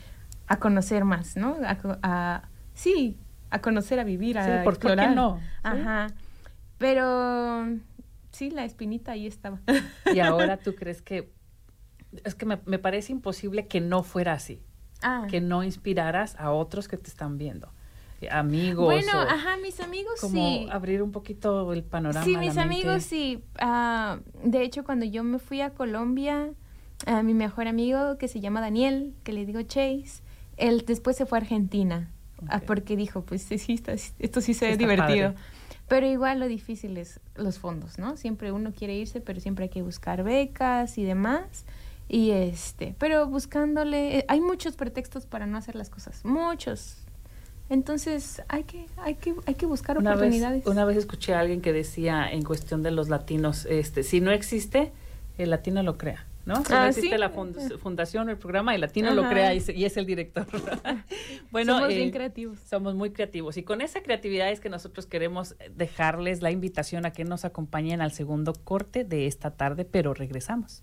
Speaker 2: a conocer más, ¿no? A, a- sí, a conocer, a vivir, a
Speaker 1: Sí, ¿por- por qué
Speaker 2: explorar.
Speaker 1: no? Sí.
Speaker 2: Ajá. Pero sí, la espinita ahí estaba. <laughs>
Speaker 1: Y ahora tú crees que es que me, me parece imposible que no fuera así,
Speaker 2: Ah.
Speaker 1: que no inspiraras a otros que te están viendo, eh, amigos.
Speaker 2: Bueno,
Speaker 1: o
Speaker 2: ajá, mis amigos
Speaker 1: como
Speaker 2: sí.
Speaker 1: abrir un poquito el panorama.
Speaker 2: Sí, mis amigos sí. Ah, de hecho, cuando yo me fui a Colombia, a mi mejor amigo que se llama Daniel, que le digo Chase, él después se fue a Argentina ah,
Speaker 1: Ok.
Speaker 2: porque dijo, pues sí, sí, está- esto sí se ve
Speaker 1: Está
Speaker 2: divertido.
Speaker 1: padre.
Speaker 2: Pero igual lo difícil es los fondos, ¿no? Siempre uno quiere irse, pero siempre hay que buscar becas y demás. Y este, pero buscándole, eh, hay muchos pretextos para no hacer las cosas, muchos. Entonces hay que, hay que, hay que buscar
Speaker 1: Una vez,
Speaker 2: oportunidades.
Speaker 1: una vez escuché a alguien que decía en cuestión de los latinos, este, si no existe, el latino lo crea. ¿No? Si no
Speaker 2: Ah,
Speaker 1: existe
Speaker 2: sí.
Speaker 1: la fund- fundación o el programa, el latino lo crea y, es- y es el director. <laughs> bueno,
Speaker 2: Somos
Speaker 1: eh,
Speaker 2: bien creativos.
Speaker 1: Somos muy creativos y con esa creatividad es que nosotros queremos dejarles la invitación a que nos acompañen al segundo corte de esta tarde, pero regresamos.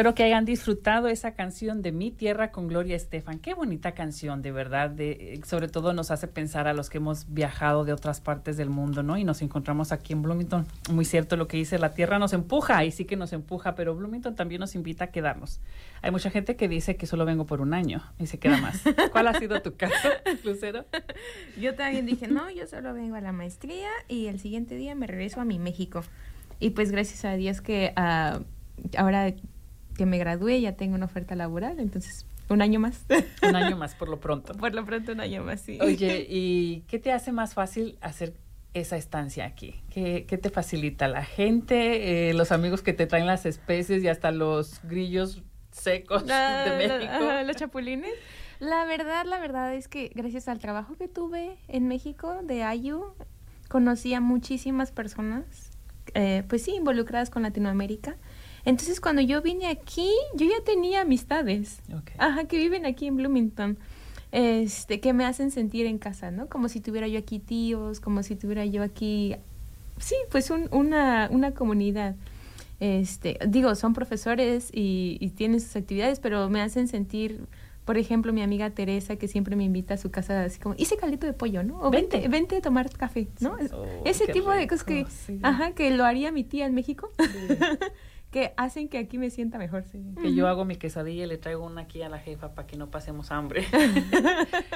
Speaker 1: Espero que hayan disfrutado esa canción de Mi Tierra con Gloria Estefan. Qué bonita canción, de verdad. De, eh, sobre todo nos hace pensar a los que hemos viajado de otras partes del mundo, ¿no? Y nos encontramos aquí en Bloomington. Muy cierto lo que dice, la tierra nos empuja, y sí que nos empuja, pero Bloomington también nos invita a quedarnos. Hay mucha gente que dice que solo vengo por un año y se queda más. <laughs> ¿Cuál ha sido tu caso, Lucero? <laughs>
Speaker 2: Yo también dije, no, yo solo vengo a la maestría y el siguiente día me regreso a mi México. Y pues gracias a Dios que ah, ahora que me gradué ya tengo una oferta laboral, entonces un año más. <laughs>
Speaker 1: Un año más, <laughs> por lo pronto.
Speaker 2: Por lo pronto un año más, sí.
Speaker 1: Oye, <laughs> ¿y qué te hace más fácil hacer esa estancia aquí? ¿Qué, qué te facilita? ¿La gente, eh, los amigos que te traen las especies y hasta los grillos secos
Speaker 2: La-
Speaker 1: de
Speaker 2: la-
Speaker 1: México?
Speaker 2: ajá, los chapulines. La verdad, la verdad es que gracias al trabajo que tuve en México de AYU, conocí a muchísimas personas, eh, pues sí, involucradas con Latinoamérica. Entonces, cuando yo vine aquí, yo ya tenía amistades. Ajá, que viven aquí en Bloomington. Este, que me hacen sentir en casa, ¿no? Como si tuviera yo aquí tíos, como si tuviera yo aquí, sí, pues un- una, una comunidad. Este, digo, son profesores y, y tienen sus actividades, pero me hacen sentir, por ejemplo, mi amiga Teresa, que siempre me invita a su casa, así como, hice caldito de pollo, ¿no? O vente,
Speaker 1: Vente.
Speaker 2: a tomar café, ¿no?
Speaker 1: Sí.
Speaker 2: Es-
Speaker 1: Oh,
Speaker 2: Ese
Speaker 1: qué
Speaker 2: tipo de cosas que,
Speaker 1: sí.
Speaker 2: ajá, que lo haría mi tía en México, <laughs> que hacen que aquí me sienta mejor.
Speaker 1: Que yo hago mi quesadilla y le traigo una aquí a la jefa para que no pasemos hambre.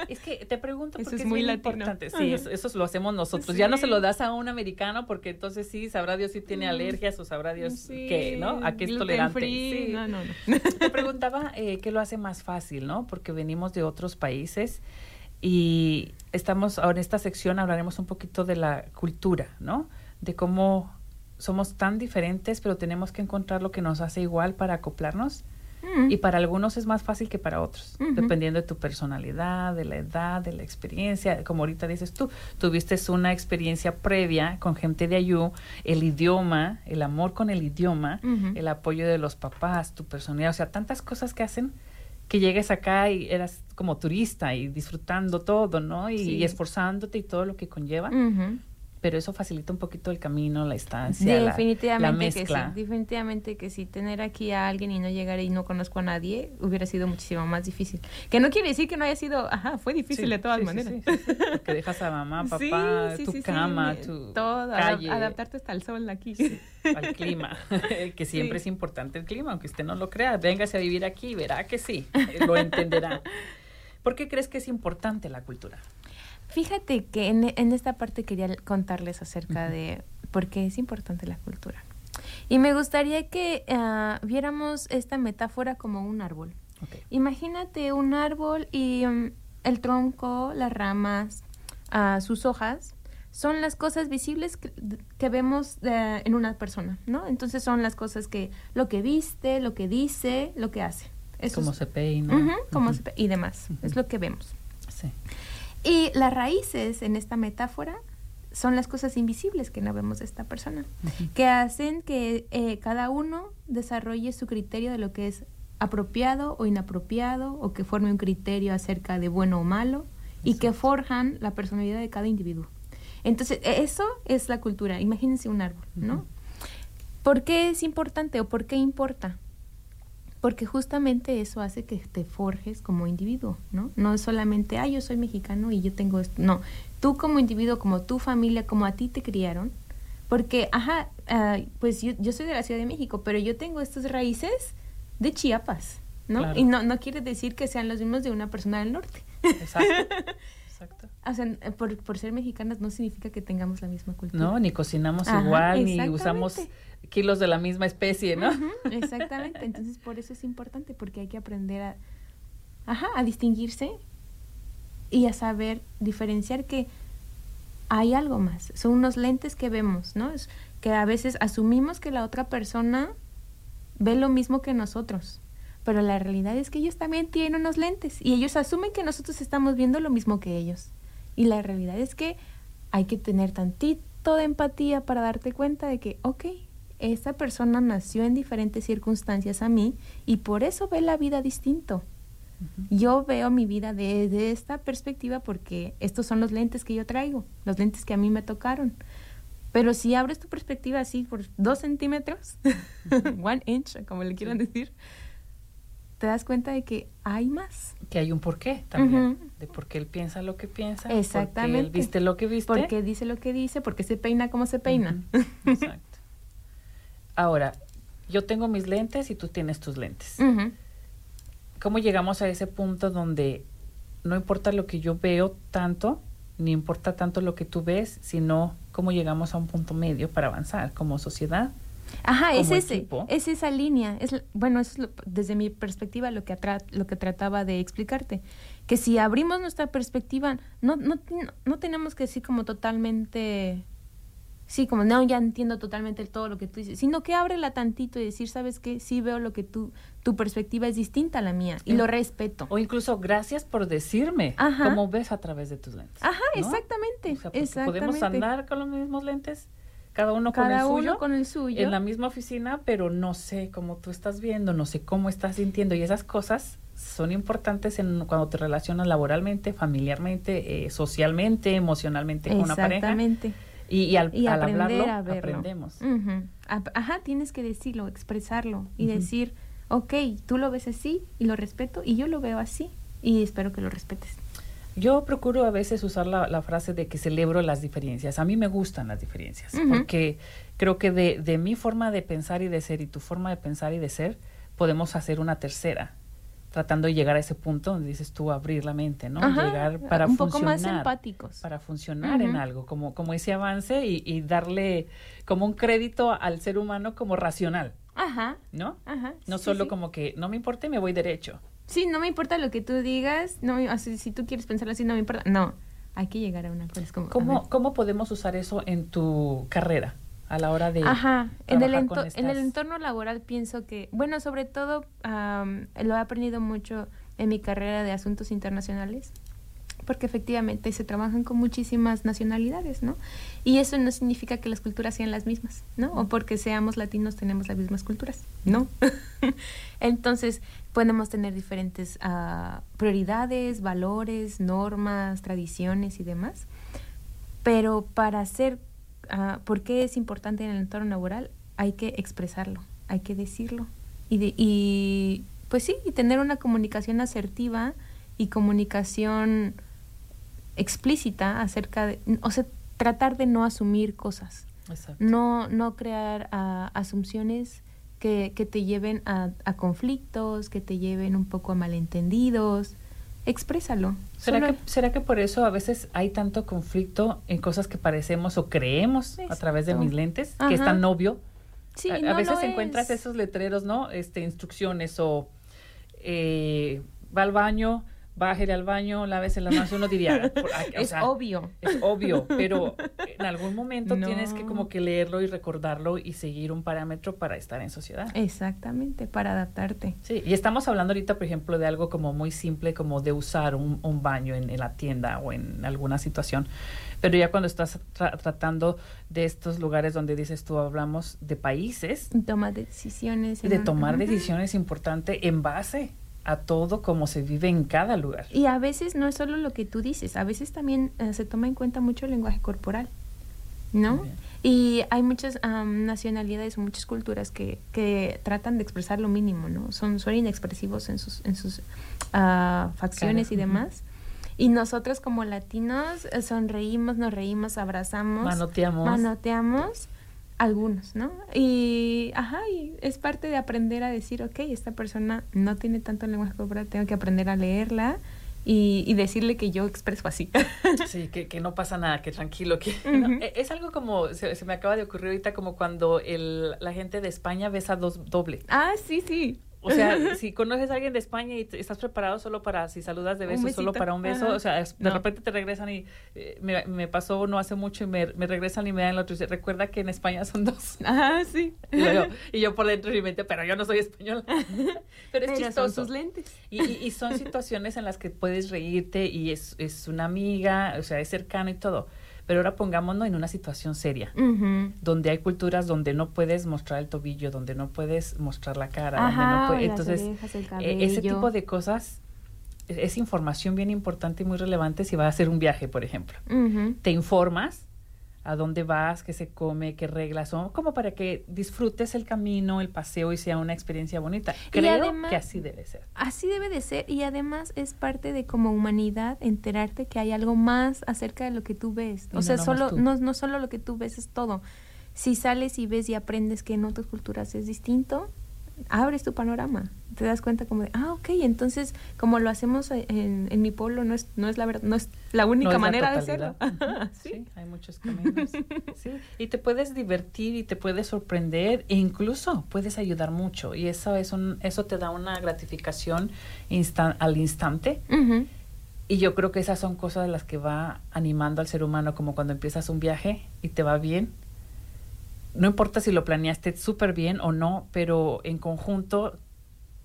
Speaker 1: es que te pregunto <laughs>
Speaker 2: Eso
Speaker 1: porque
Speaker 2: es
Speaker 1: es
Speaker 2: muy
Speaker 1: muy
Speaker 2: latino.
Speaker 1: importante. Sí, eso, eso lo hacemos nosotros. Ya no se lo das a un americano porque entonces sí, sabrá Dios si tiene alergias o sabrá Dios
Speaker 2: Sí,
Speaker 1: qué, ¿no? A qué es
Speaker 2: gluten
Speaker 1: tolerante.
Speaker 2: free,
Speaker 1: Sí.
Speaker 2: No, no, no. <laughs>
Speaker 1: Te preguntaba eh, qué lo hace más fácil, ¿no? Porque venimos de otros países. Y estamos, ahora en esta sección hablaremos un poquito de la cultura, ¿no? De cómo somos tan diferentes, pero tenemos que encontrar lo que nos hace igual para acoplarnos.
Speaker 2: Mm.
Speaker 1: Y para algunos es más fácil que para otros, dependiendo de tu personalidad, de la edad, de la experiencia. Como ahorita dices tú, tuviste una experiencia previa con gente de Ayú, el idioma, el amor con el idioma, el apoyo de los papás, tu personalidad, o sea, tantas cosas que hacen que llegues acá y eras como turista y disfrutando todo, ¿no? Y,
Speaker 2: Sí.
Speaker 1: y esforzándote y todo lo que conlleva.
Speaker 2: Ujú.
Speaker 1: Pero eso facilita un poquito el camino, la estancia, la-
Speaker 2: Definitivamente que sí, definitivamente que sí. Tener aquí a alguien y no llegar y no conozco a nadie hubiera sido muchísimo más difícil. Que no quiere decir que no haya sido, ajá, fue difícil
Speaker 1: Sí,
Speaker 2: de todas
Speaker 1: sí,
Speaker 2: maneras.
Speaker 1: porque dejas a mamá, <laughs> papá, tu cama, tu
Speaker 2: todo,
Speaker 1: calle,
Speaker 2: adaptarte hasta el sol aquí.
Speaker 1: al <laughs> clima, <laughs> que siempre es importante el clima, aunque usted no lo crea. Véngase a vivir aquí verá que sí, eh, lo entenderá. ¿Por qué crees que es importante la cultura?
Speaker 2: Fíjate que en, en esta parte quería contarles acerca
Speaker 1: Ujú.
Speaker 2: de por qué es importante la cultura. Y me gustaría que ah, viéramos esta metáfora como un árbol.
Speaker 1: Ok.
Speaker 2: Imagínate un árbol y mm, el tronco, las ramas, ah, sus hojas son las cosas visibles que, que vemos eh, en una persona, ¿no? Entonces son las cosas que lo que viste, lo que dice, lo que hace. Eso
Speaker 1: Cómo
Speaker 2: es-
Speaker 1: se peina.
Speaker 2: Ujú, cómo
Speaker 1: Ujú.
Speaker 2: se pe- y demás.
Speaker 1: Ujú.
Speaker 2: Es lo que vemos.
Speaker 1: Sí.
Speaker 2: Y las raíces en esta metáfora son las cosas invisibles que no vemos de esta persona, que hacen que eh, cada uno desarrolle su criterio de lo que es apropiado o inapropiado, o que forme un criterio acerca de bueno o malo, y que forjan la personalidad de cada individuo. Entonces, e- eso es la cultura. Imagínense un árbol, ¿no? ¿Por qué es importante o por qué importa? Porque justamente eso hace que te forjes como individuo, ¿no? No es solamente, ah, yo soy mexicano y yo tengo esto. No, tú como individuo, como tu familia, como a ti te criaron. Porque, ajá, ah, pues yo, yo soy de la Ciudad de México, pero yo tengo estas raíces de Chiapas, ¿no?
Speaker 1: Claro.
Speaker 2: Y no, no quiere decir que sean los mismos de una persona del norte.
Speaker 1: Exacto. <laughs> Exacto.
Speaker 2: O sea, por, por ser mexicanas no significa que tengamos la misma cultura.
Speaker 1: No, ni cocinamos
Speaker 2: Ajá,
Speaker 1: igual, ni usamos kilos de la misma especie, ¿no?
Speaker 2: Exactamente. Entonces, por eso es importante, porque hay que aprender a, ajá, a distinguirse y a saber diferenciar que hay algo más. Son unos lentes que vemos, ¿no? Es que a veces asumimos que la otra persona ve lo mismo que nosotros. Pero la realidad es que ellos también tienen unos lentes y ellos asumen que nosotros estamos viendo lo mismo que ellos. Y la realidad es que hay que tener tantito de empatía para darte cuenta de que, ok, esta persona nació en diferentes circunstancias a mí y por eso ve la vida distinto. Yo veo mi vida desde esta perspectiva porque estos son los lentes que yo traigo, los lentes que a mí me tocaron. Pero si abres tu perspectiva así por dos centímetros, <laughs> <laughs> one inch, como le quieran decir, te das cuenta de que hay más.
Speaker 1: Que hay un porqué también. De por qué él piensa lo que piensa. Porque
Speaker 2: Exactamente.
Speaker 1: él viste lo que viste.
Speaker 2: Porque dice lo que dice, porque se peina como se peina.
Speaker 1: Exacto. Ahora, yo tengo mis lentes y tú tienes tus lentes. ¿Cómo llegamos a ese punto donde no importa lo que yo veo tanto, ni importa tanto lo que tú ves, sino cómo llegamos a un punto medio para avanzar como sociedad?
Speaker 2: Ajá, es ese,
Speaker 1: equipo.
Speaker 2: es esa línea. Es, bueno, eso es lo- desde mi perspectiva lo que, atra- lo que trataba de explicarte. Que si abrimos nuestra perspectiva, no, no, no, no tenemos que decir como totalmente, sí, como no, ya entiendo totalmente todo lo que tú dices, sino que ábrela tantito y decir, ¿sabes qué? Sí veo lo que tú, tu perspectiva es distinta a la mía y lo respeto.
Speaker 1: O incluso gracias por decirme
Speaker 2: Ajá.
Speaker 1: cómo ves a través de tus lentes.
Speaker 2: Ajá,
Speaker 1: ¿no?
Speaker 2: exactamente.
Speaker 1: O sea, porque
Speaker 2: exactamente.
Speaker 1: podemos andar con los mismos lentes, cada uno
Speaker 2: Cada
Speaker 1: con el
Speaker 2: uno
Speaker 1: suyo,
Speaker 2: con el suyo.
Speaker 1: en la misma oficina, pero no sé cómo tú estás viendo, no sé cómo estás sintiendo y esas cosas son importantes en cuando te relacionas laboralmente, familiarmente, eh, socialmente, emocionalmente con una pareja.
Speaker 2: Exactamente.
Speaker 1: Y, y al,
Speaker 2: y
Speaker 1: al hablarlo,
Speaker 2: a
Speaker 1: aprendemos.
Speaker 2: Ap- Ajá, tienes que decirlo, expresarlo y decir, ok, tú lo ves así y lo respeto y yo lo veo así y espero que lo respetes.
Speaker 1: Yo procuro a veces usar la, la frase de que celebro las diferencias. A mí me gustan las diferencias, porque creo que de, de mi forma de pensar y de ser y tu forma de pensar y de ser, podemos hacer una tercera, tratando de llegar a ese punto donde dices tú abrir la mente, ¿no?
Speaker 2: Ajá,
Speaker 1: Llegar para
Speaker 2: un poco más
Speaker 1: funcionar,
Speaker 2: empáticos.
Speaker 1: Para funcionar en algo, como, como ese avance y, y darle como un crédito al ser humano como racional,
Speaker 2: Ajá,
Speaker 1: ¿no?
Speaker 2: ajá.
Speaker 1: No
Speaker 2: sí,
Speaker 1: solo
Speaker 2: sí.
Speaker 1: como que no me importa y me voy derecho.
Speaker 2: Sí, no me importa lo que tú digas, no, me- o sea, si tú quieres pensarlo así, no me importa. No, hay que llegar a un acuerdo. Como,
Speaker 1: ¿Cómo. ¿Cómo podemos usar eso en tu carrera a la hora de
Speaker 2: Ajá, en el, en el entorno laboral pienso que, bueno, sobre todo am, lo he aprendido mucho en mi carrera de asuntos internacionales, porque efectivamente se trabajan con muchísimas nacionalidades, ¿no? Y eso no significa que las culturas sean las mismas, ¿no? O porque seamos latinos tenemos las mismas culturas, ¿no? <laughs> Entonces podemos tener diferentes ah, prioridades, valores, normas, tradiciones y demás. Pero para hacer, ah, ¿por qué es importante en el entorno laboral? Hay que expresarlo, hay que decirlo. Y, de- y pues sí, y tener una comunicación asertiva y comunicación explícita acerca de, o sea, tratar de no asumir cosas,
Speaker 1: Exacto.
Speaker 2: no, no crear ah, asunciones que, que te lleven a, a conflictos, que te lleven un poco a malentendidos. Exprésalo.
Speaker 1: ¿Será
Speaker 2: Solo-
Speaker 1: que, ¿Será que por eso a veces hay tanto conflicto en cosas que parecemos o creemos a través de mis lentes,
Speaker 2: Ajá.
Speaker 1: que es tan obvio?
Speaker 2: Sí,
Speaker 1: a, a
Speaker 2: no
Speaker 1: veces
Speaker 2: lo
Speaker 1: encuentras
Speaker 2: es.
Speaker 1: esos letreros, ¿no? Este, instrucciones o eh, va al baño, bájele al baño, lávese las manos. Uno diría, <laughs>
Speaker 2: Es obvio.
Speaker 1: Es obvio, <laughs> pero en algún momento
Speaker 2: No.
Speaker 1: tienes que como que leerlo y recordarlo y seguir un parámetro para estar en sociedad.
Speaker 2: Exactamente, para adaptarte.
Speaker 1: Sí, y estamos hablando ahorita, por ejemplo, de algo como muy simple, como de usar un, un baño en, en la tienda o en alguna situación. Pero ya cuando estás tra- tratando de estos lugares donde dices tú, hablamos de países,
Speaker 2: Toma decisiones.
Speaker 1: de tomar decisiones importantes en base a todo como se vive en cada lugar.
Speaker 2: Y a veces no es solo lo que tú dices, a veces también eh, se toma en cuenta mucho el lenguaje corporal, ¿no?
Speaker 1: Bien.
Speaker 2: Y hay muchas nacionalidades, muchas culturas que, que tratan de expresar lo mínimo, ¿no? Son, son inexpresivos en sus, en sus ah, facciones y demás. Y nosotros como latinos eh, sonreímos, nos reímos, abrazamos,
Speaker 1: Manoteamos.
Speaker 2: manoteamos algunos, ¿no? Y, ajá, y es parte de aprender a decir, ok, esta persona no tiene tanto lenguaje corporal, tengo que aprender a leerla y, y decirle que yo expreso así. <laughs>
Speaker 1: Sí, que, que no pasa nada, que tranquilo, que no, e- es algo como, se, se me acaba de ocurrir ahorita como cuando el, la gente de España besa dos doble.
Speaker 2: ah, sí, sí.
Speaker 1: O sea, <laughs> si conoces a alguien de España y te- estás preparado solo para, si saludas de beso, solo para un beso,
Speaker 2: Ajá.
Speaker 1: o sea, es- de
Speaker 2: No.
Speaker 1: repente te regresan y eh, me, me pasó no hace mucho y me, me regresan y me dan el otro y recuerda que en España son dos. <laughs>
Speaker 2: Ah, sí.
Speaker 1: Y yo, y yo por dentro de mi mente, pero yo no soy española. <laughs> Pero es
Speaker 2: Pero son
Speaker 1: chistoso.
Speaker 2: sus lentes.
Speaker 1: Y, y- y son situaciones en las que puedes reírte y es, es una amiga, o sea, es cercano y todo. Pero ahora pongámonos en una situación seria, donde hay culturas donde no puedes mostrar el tobillo, donde no puedes mostrar la cara, donde no puedes... Entonces,
Speaker 2: orejas,
Speaker 1: eh, ese tipo de cosas es, es información bien importante y muy relevante si vas a hacer un viaje, por ejemplo. Te informas a dónde vas, qué se come, qué reglas son, como para que disfrutes el camino, el paseo y sea una experiencia bonita. Creo
Speaker 2: además-
Speaker 1: que así debe ser.
Speaker 2: Así debe de ser y además es parte de como humanidad enterarte que hay algo más acerca de lo que tú ves.
Speaker 1: Y
Speaker 2: O
Speaker 1: no
Speaker 2: sea, solo
Speaker 1: tú.
Speaker 2: no, no solo lo que tú ves es todo. Si sales y ves y aprendes que en otras culturas es distinto, abres tu panorama. Te das cuenta como de, ah, ok, entonces como lo hacemos en, en mi pueblo no es no es la verdad, no es la única
Speaker 1: No es la
Speaker 2: manera de hacerlo. <laughs> ¿Sí?
Speaker 1: sí, hay muchos caminos. <laughs> Sí, y te puedes divertir y te puedes sorprender e incluso puedes ayudar mucho y eso es un eso te da una gratificación instan- al instante y yo creo que esas son cosas de las que va animando al ser humano como cuando empiezas un viaje y te va bien. No importa si lo planeaste súper bien o no, pero en conjunto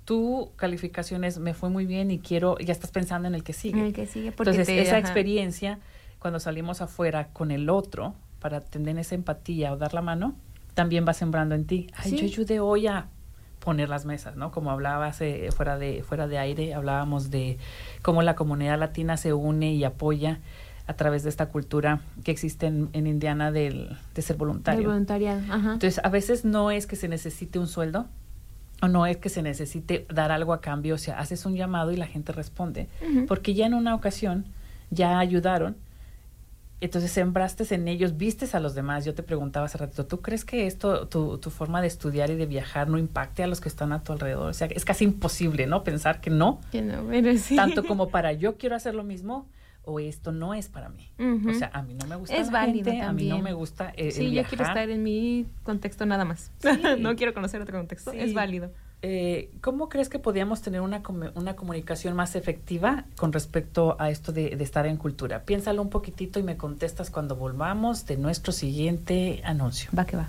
Speaker 1: tu calificación es me fue muy bien y quiero, ya estás pensando en el que sigue.
Speaker 2: En el que sigue porque
Speaker 1: Entonces,
Speaker 2: te-
Speaker 1: esa
Speaker 2: ajá.
Speaker 1: experiencia, cuando salimos afuera con el otro, para tener esa empatía o dar la mano, también va sembrando en ti. Ay,
Speaker 2: Sí.
Speaker 1: yo ayudé hoy a poner las mesas, ¿no? Como hablabas eh, fuera de fuera de aire, hablábamos de cómo la comunidad latina se une y apoya a través de esta cultura que existe en, en Indiana del, de ser
Speaker 2: Del
Speaker 1: voluntario.
Speaker 2: voluntariado. Ajá.
Speaker 1: Entonces, a veces no es que se necesite un sueldo o no es que se necesite dar algo a cambio, o sea, haces un llamado y la gente responde,
Speaker 2: Ujú.
Speaker 1: porque ya en una ocasión ya ayudaron, entonces sembraste en ellos, vistes a los demás. Yo te preguntaba hace ratito, ¿tú crees que esto, tu, tu forma de estudiar y de viajar no impacte a los que están a tu alrededor? O sea, es casi imposible, ¿no? Pensar que no,
Speaker 2: Que no, pero sí.
Speaker 1: tanto como <laughs> para yo quiero hacer lo mismo o esto no es para mí. O sea, a mí no me gusta
Speaker 2: Es
Speaker 1: la
Speaker 2: válido
Speaker 1: gente, a mí no
Speaker 2: también.
Speaker 1: me gusta eh, el
Speaker 2: Sí, yo quiero estar en mi contexto nada más.
Speaker 1: Sí. <laughs>
Speaker 2: no quiero conocer otro contexto.
Speaker 1: Sí.
Speaker 2: Es válido.
Speaker 1: eh, ¿cómo crees que podíamos tener una, una comunicación más efectiva con respecto a esto de, de estar en cultura? Piénsalo un poquitito y me contestas cuando volvamos de nuestro siguiente anuncio.
Speaker 2: Va que va.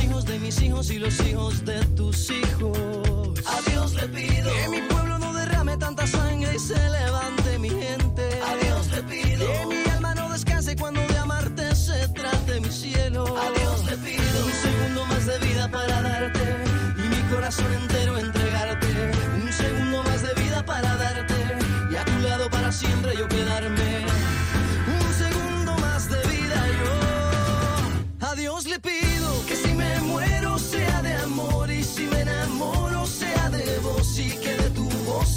Speaker 4: hijos de mis hijos y los hijos de tus hijos. A Dios le pido que mi pueblo no derrame tanta sangre y se levante mi gente. A Dios le pido que mi alma no descanse cuando de amarte se trate mi cielo. A Dios le pido un segundo más de vida para darte y mi corazón entero entregarte. Un segundo más de vida para darte y a tu lado para siempre yo quedarme.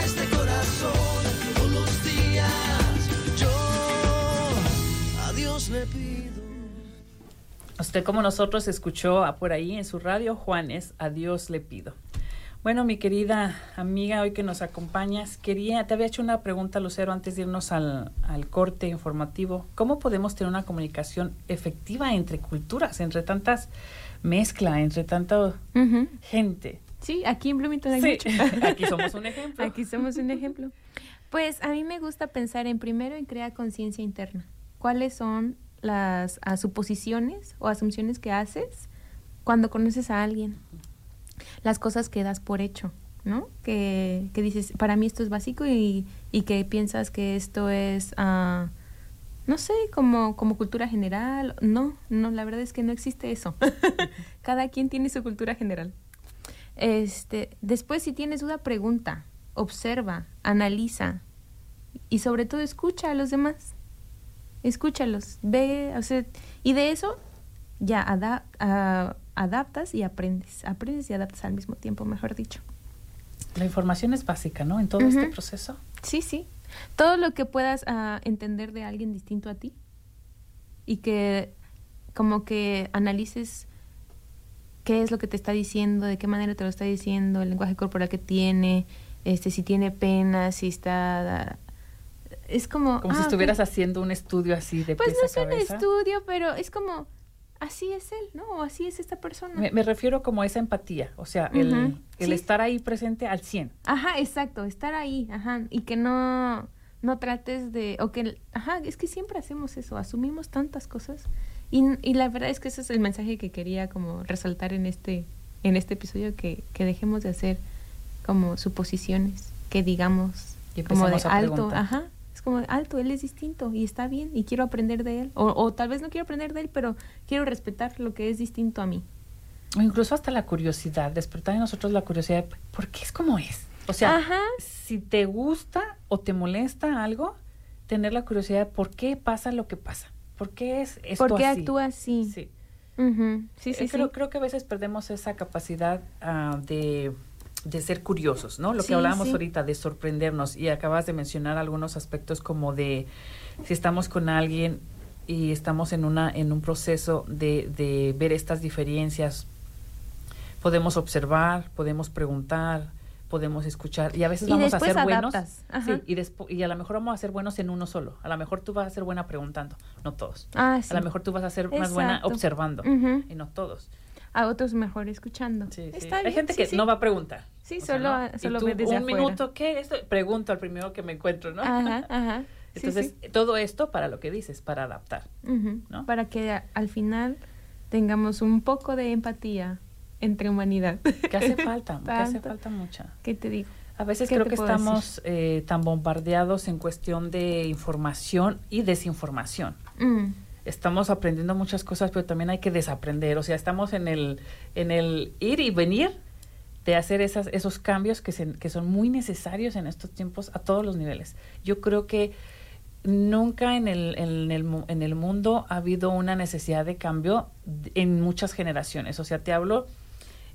Speaker 4: Este corazón. Todos los días yo a Dios le pido.
Speaker 1: Usted como nosotros escuchó a por ahí en su radio Juanes, a Dios le pido. Bueno, mi querida amiga, hoy que nos acompañas, quería, te había hecho una pregunta, Lucero, antes de irnos al, al corte informativo. ¿Cómo podemos tener una comunicación efectiva entre culturas, entre tantas mezcla, entre tanta gente?
Speaker 2: Sí, aquí en Bloomington hay
Speaker 1: Sí,
Speaker 2: mucho. <laughs>
Speaker 1: aquí somos un ejemplo.
Speaker 2: Aquí somos un ejemplo. Pues a mí me gusta pensar en primero en crear conciencia interna. ¿Cuáles son las ah, suposiciones o asunciones que haces cuando conoces a alguien? Las cosas que das por hecho, ¿no? Que, que dices, para mí esto es básico y, y que piensas que esto es, ah, no sé, como, como cultura general. No, no, la verdad es que no existe eso. <laughs> Cada quien tiene su cultura general. Este, después, si tienes duda, pregunta, observa, analiza y sobre todo escucha a los demás. Escúchalos, ve, o sea, y de eso ya ada- adaptas y aprendes. Aprendes y adaptas al mismo tiempo, mejor dicho.
Speaker 1: La información es básica, ¿no? En todo este proceso.
Speaker 2: Sí, sí. Todo lo que puedas ah, entender de alguien distinto a ti y que como que analices qué es lo que te está diciendo, de qué manera te lo está diciendo, el lenguaje corporal que tiene, este, si tiene pena, si está, es como...
Speaker 1: Como si
Speaker 2: ah,
Speaker 1: estuvieras haciendo un estudio así de
Speaker 2: Pues no
Speaker 1: a
Speaker 2: es un estudio, pero es como, así es él, ¿no? O así es esta persona.
Speaker 1: Me, me refiero como a esa empatía, o sea, el,
Speaker 2: Ujú,
Speaker 1: el
Speaker 2: sí.
Speaker 1: estar ahí presente al 100.
Speaker 2: Ajá, exacto, estar ahí, ajá, y que no, no trates de, o que, ajá, es que siempre hacemos eso, asumimos tantas cosas, y, y la verdad es que ese es el mensaje que quería como resaltar en este, en este episodio, que, que dejemos de hacer como suposiciones, que digamos,
Speaker 1: Y
Speaker 2: como de alto, ajá, es como de alto, él es distinto, y está bien, y quiero aprender de él, o, o tal vez no quiero aprender de él, pero quiero respetar lo que es distinto a mí.
Speaker 1: O incluso hasta la curiosidad, despertar en nosotros la curiosidad de por qué es como es. O sea,
Speaker 2: Ajá.
Speaker 1: si te gusta o te molesta algo, tener la curiosidad de por qué pasa lo que pasa. ¿Por qué es esto
Speaker 2: ¿Por qué
Speaker 1: así?
Speaker 2: actúa así?
Speaker 1: Sí.
Speaker 2: Sí, sí,
Speaker 1: Eh, creo,
Speaker 2: sí.
Speaker 1: creo que a veces perdemos esa capacidad ah, de, de ser curiosos, ¿no? Lo
Speaker 2: Sí,
Speaker 1: que hablábamos
Speaker 2: sí.
Speaker 1: ahorita, de sorprendernos. Y acabas de mencionar algunos aspectos como de si estamos con alguien y estamos en, una, en un proceso de, de ver estas diferencias, podemos observar, podemos preguntar, podemos escuchar y a veces
Speaker 2: Y
Speaker 1: vamos a
Speaker 2: después
Speaker 1: ser buenos.
Speaker 2: adaptas. Ajá.
Speaker 1: Sí, y, despo- y a lo mejor vamos a ser buenos en uno solo. A lo mejor tú vas a ser buena preguntando, no todos.
Speaker 2: Ah, sí.
Speaker 1: A lo mejor tú vas a ser más buena
Speaker 2: Exacto.
Speaker 1: observando
Speaker 2: Ujú.
Speaker 1: y no todos.
Speaker 2: A otros mejor escuchando.
Speaker 1: Sí.
Speaker 2: Está
Speaker 1: Hay
Speaker 2: bien,
Speaker 1: gente
Speaker 2: sí,
Speaker 1: que no va a preguntar.
Speaker 2: Sí,
Speaker 1: O sea,
Speaker 2: solo,
Speaker 1: ¿no? Y
Speaker 2: solo
Speaker 1: tú,
Speaker 2: ve desde
Speaker 1: un
Speaker 2: afuera.
Speaker 1: minuto, ¿qué? Esto, pregunto al primero que me encuentro, ¿no?
Speaker 2: Ajá, ajá. <laughs>
Speaker 1: Entonces, todo esto para lo que dices, para adaptar.
Speaker 2: Ujú.
Speaker 1: ¿no?
Speaker 2: Para que a- al final tengamos un poco de empatía entre humanidad.
Speaker 1: ¿Qué hace <laughs> falta? ¿Qué hace falta mucha?
Speaker 2: ¿Qué te digo?
Speaker 1: A veces
Speaker 2: ¿Qué
Speaker 1: creo que estamos eh, tan bombardeados en cuestión de información y desinformación.
Speaker 2: Mm,
Speaker 1: Estamos aprendiendo muchas cosas, pero también hay que desaprender. O sea, estamos en el, en el ir y venir de hacer esas, esos cambios que, se- que son muy necesarios en estos tiempos a todos los niveles. Yo creo que nunca en el, en el, en el mundo ha habido una necesidad de cambio en muchas generaciones. O sea, te hablo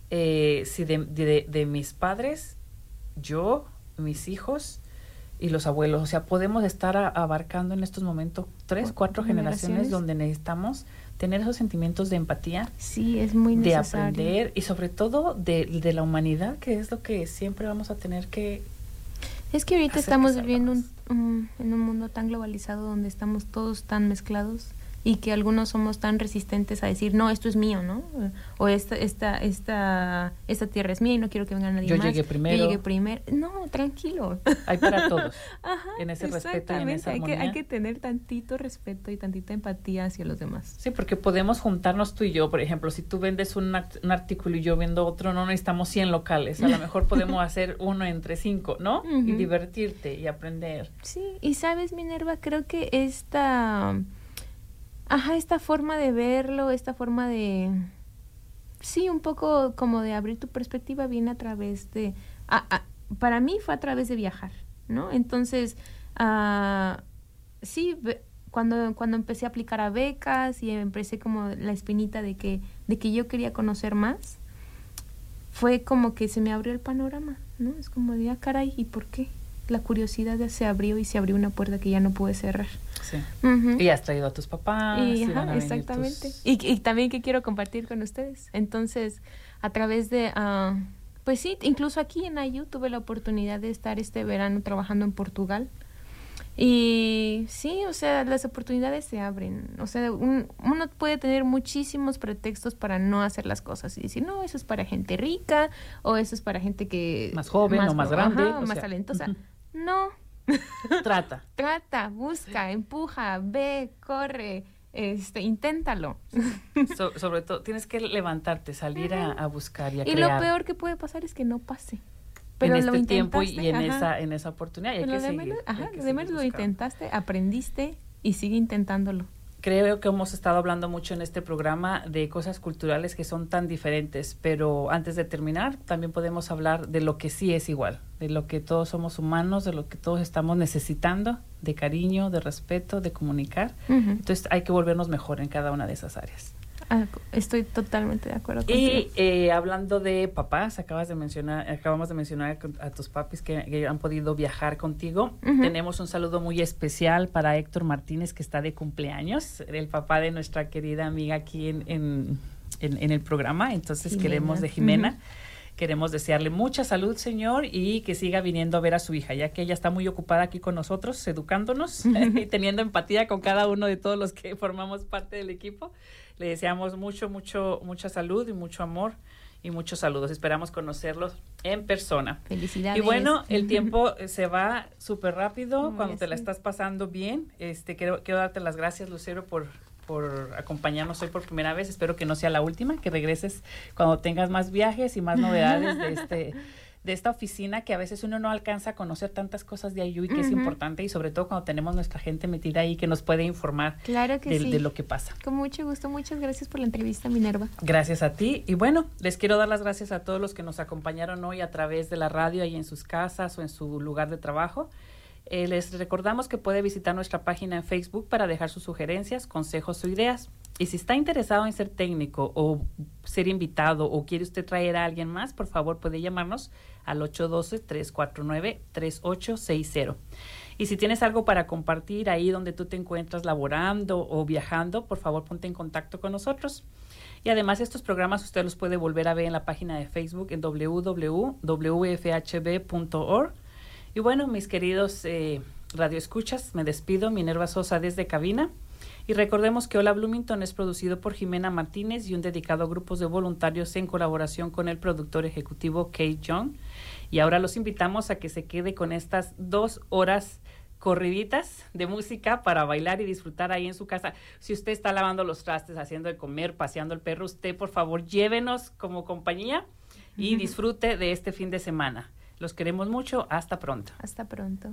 Speaker 1: eh, si de, de- de mis padres, yo, mis hijos y los abuelos. O sea, podemos estar a- abarcando en estos momentos tres,
Speaker 2: Cu-
Speaker 1: cuatro generaciones,
Speaker 2: generaciones.
Speaker 1: donde necesitamos tener esos sentimientos de empatía,
Speaker 2: sí, es muy
Speaker 1: de aprender y sobre todo de, de la humanidad, que es lo que siempre vamos a tener que...
Speaker 2: Es que ahorita estamos
Speaker 1: que
Speaker 2: viviendo un- en un mundo tan globalizado donde estamos todos tan mezclados y que algunos somos tan resistentes a decir, no, esto es mío, ¿no? O esta, esta, esta, esta tierra es mía y no quiero que venga nadie
Speaker 1: Yo
Speaker 2: más.
Speaker 1: llegué primero.
Speaker 2: Yo llegué primero. No, tranquilo.
Speaker 1: Hay para todos. <laughs>
Speaker 2: Ajá,
Speaker 1: En ese respeto y en esa
Speaker 2: hay que, hay que tener tantito respeto y tantita empatía hacia los demás.
Speaker 1: Sí, porque podemos juntarnos tú y yo, por ejemplo, si tú vendes un, act- un artículo y yo vendo otro, no necesitamos 100 locales, a lo mejor <laughs> podemos hacer uno entre cinco, ¿no? Y divertirte y aprender.
Speaker 2: Sí, y sabes, Minerva, creo que esta, ajá, esta forma de verlo, esta forma de, sí, un poco como de abrir tu perspectiva viene a través de, a- a- para mí fue a través de viajar, ¿no? Entonces, ah, sí, cuando, cuando empecé a aplicar a becas y empecé como la espinita de que, de que yo quería conocer más, fue como que se me abrió el panorama, ¿no? Es como de, ah, caray, ¿y por qué? La curiosidad ya se abrió y se abrió una puerta que ya no pude cerrar.
Speaker 1: Sí. Y has traído a tus papás.
Speaker 2: Y,
Speaker 1: y
Speaker 2: ajá, exactamente.
Speaker 1: tus-
Speaker 2: Y, y también que quiero compartir con ustedes. Entonces, a través de, ah, pues sí, incluso aquí en IU tuve la oportunidad de estar este verano trabajando en Portugal. Y sí, o sea, las oportunidades se abren. O sea, un- uno puede tener muchísimos pretextos para no hacer las cosas y decir, no, eso es para gente rica o eso es para gente que...
Speaker 1: Más joven o más grande,
Speaker 2: ajá, o
Speaker 1: o
Speaker 2: más talentosa. No, <laughs>
Speaker 1: Trata.
Speaker 2: trata, busca, empuja, ve, corre, este, inténtalo.
Speaker 1: So- sobre todo, tienes que levantarte, salir a, a buscar y a
Speaker 2: Y
Speaker 1: crear.
Speaker 2: lo peor que puede pasar es que no pase.
Speaker 1: en
Speaker 2: Pero
Speaker 1: este
Speaker 2: lo
Speaker 1: tiempo y, en esa en esa oportunidad y hay que hay
Speaker 2: ajá,
Speaker 1: que
Speaker 2: demás
Speaker 1: seguir
Speaker 2: lo intentaste, aprendiste y sigue intentándolo.
Speaker 1: Creo que hemos estado hablando mucho en este programa de cosas culturales que son tan diferentes, pero antes de terminar, también podemos hablar de lo que sí es igual, de lo que todos somos humanos, de lo que todos estamos necesitando, de cariño, de respeto, de comunicar. Entonces hay que volvernos mejor en cada una de esas áreas.
Speaker 2: Ah, estoy totalmente de acuerdo contigo.
Speaker 1: Y eh, hablando de papás, acabas de mencionar, acabamos de mencionar con- a tus papis que, que han podido viajar contigo. Tenemos un saludo muy especial para Héctor Martínez, que está de cumpleaños, el papá de nuestra querida amiga aquí en, en, en- en el programa. Entonces
Speaker 2: Jimena.
Speaker 1: queremos de Jimena. Queremos desearle mucha salud, señor, y que siga viniendo a ver a su hija, ya que ella está muy ocupada aquí con nosotros, educándonos <laughs> y teniendo empatía con cada uno de todos los que formamos parte del equipo. Le deseamos mucho, mucho, mucha salud y mucho amor y muchos saludos. Esperamos conocerlos en persona.
Speaker 2: Felicidades.
Speaker 1: Y bueno, el <laughs> tiempo eh, se va súper rápido cuando te la estás pasando bien. Este, quiero, quiero darte las gracias, Lucero, por, por acompañarnos hoy por primera vez. Espero que no sea la última, que regreses cuando tengas más viajes y más novedades de este de esta oficina que a veces uno no alcanza a conocer tantas cosas de Ayuy que es
Speaker 2: Ujú.
Speaker 1: importante y sobre todo cuando tenemos nuestra gente metida ahí que nos puede informar
Speaker 2: Claro que
Speaker 1: de,
Speaker 2: sí.
Speaker 1: de lo que pasa.
Speaker 2: Con mucho gusto. Muchas gracias por la entrevista, Minerva.
Speaker 1: Gracias a ti. Y bueno, les quiero dar las gracias a todos los que nos acompañaron hoy a través de la radio ahí en sus casas o en su lugar de trabajo. Eh, les recordamos que puede visitar nuestra página en Facebook para dejar sus sugerencias, consejos o ideas. Y si está interesado en ser técnico o ser invitado o quiere usted traer a alguien más, por favor puede llamarnos al 812-349-3860. Y si tienes algo para compartir ahí donde tú te encuentras laborando o viajando, por favor ponte en contacto con nosotros. Y además estos programas usted los puede volver a ver en la página de Facebook en www.wfhb.org. Y bueno, mis queridos eh, radioescuchas, me despido, Minerva Sosa desde cabina. Y recordemos que Hola Bloomington es producido por Jimena Martínez y un dedicado a grupos de voluntarios en colaboración con el productor ejecutivo Kate John. Y ahora los invitamos a que se quede con estas dos horas corriditas de música para bailar y disfrutar ahí en su casa. Si usted está lavando los trastes, haciendo de comer, paseando el perro, usted por favor llévenos como compañía y disfrute de este fin de semana. Los queremos mucho. Hasta pronto.
Speaker 2: Hasta pronto.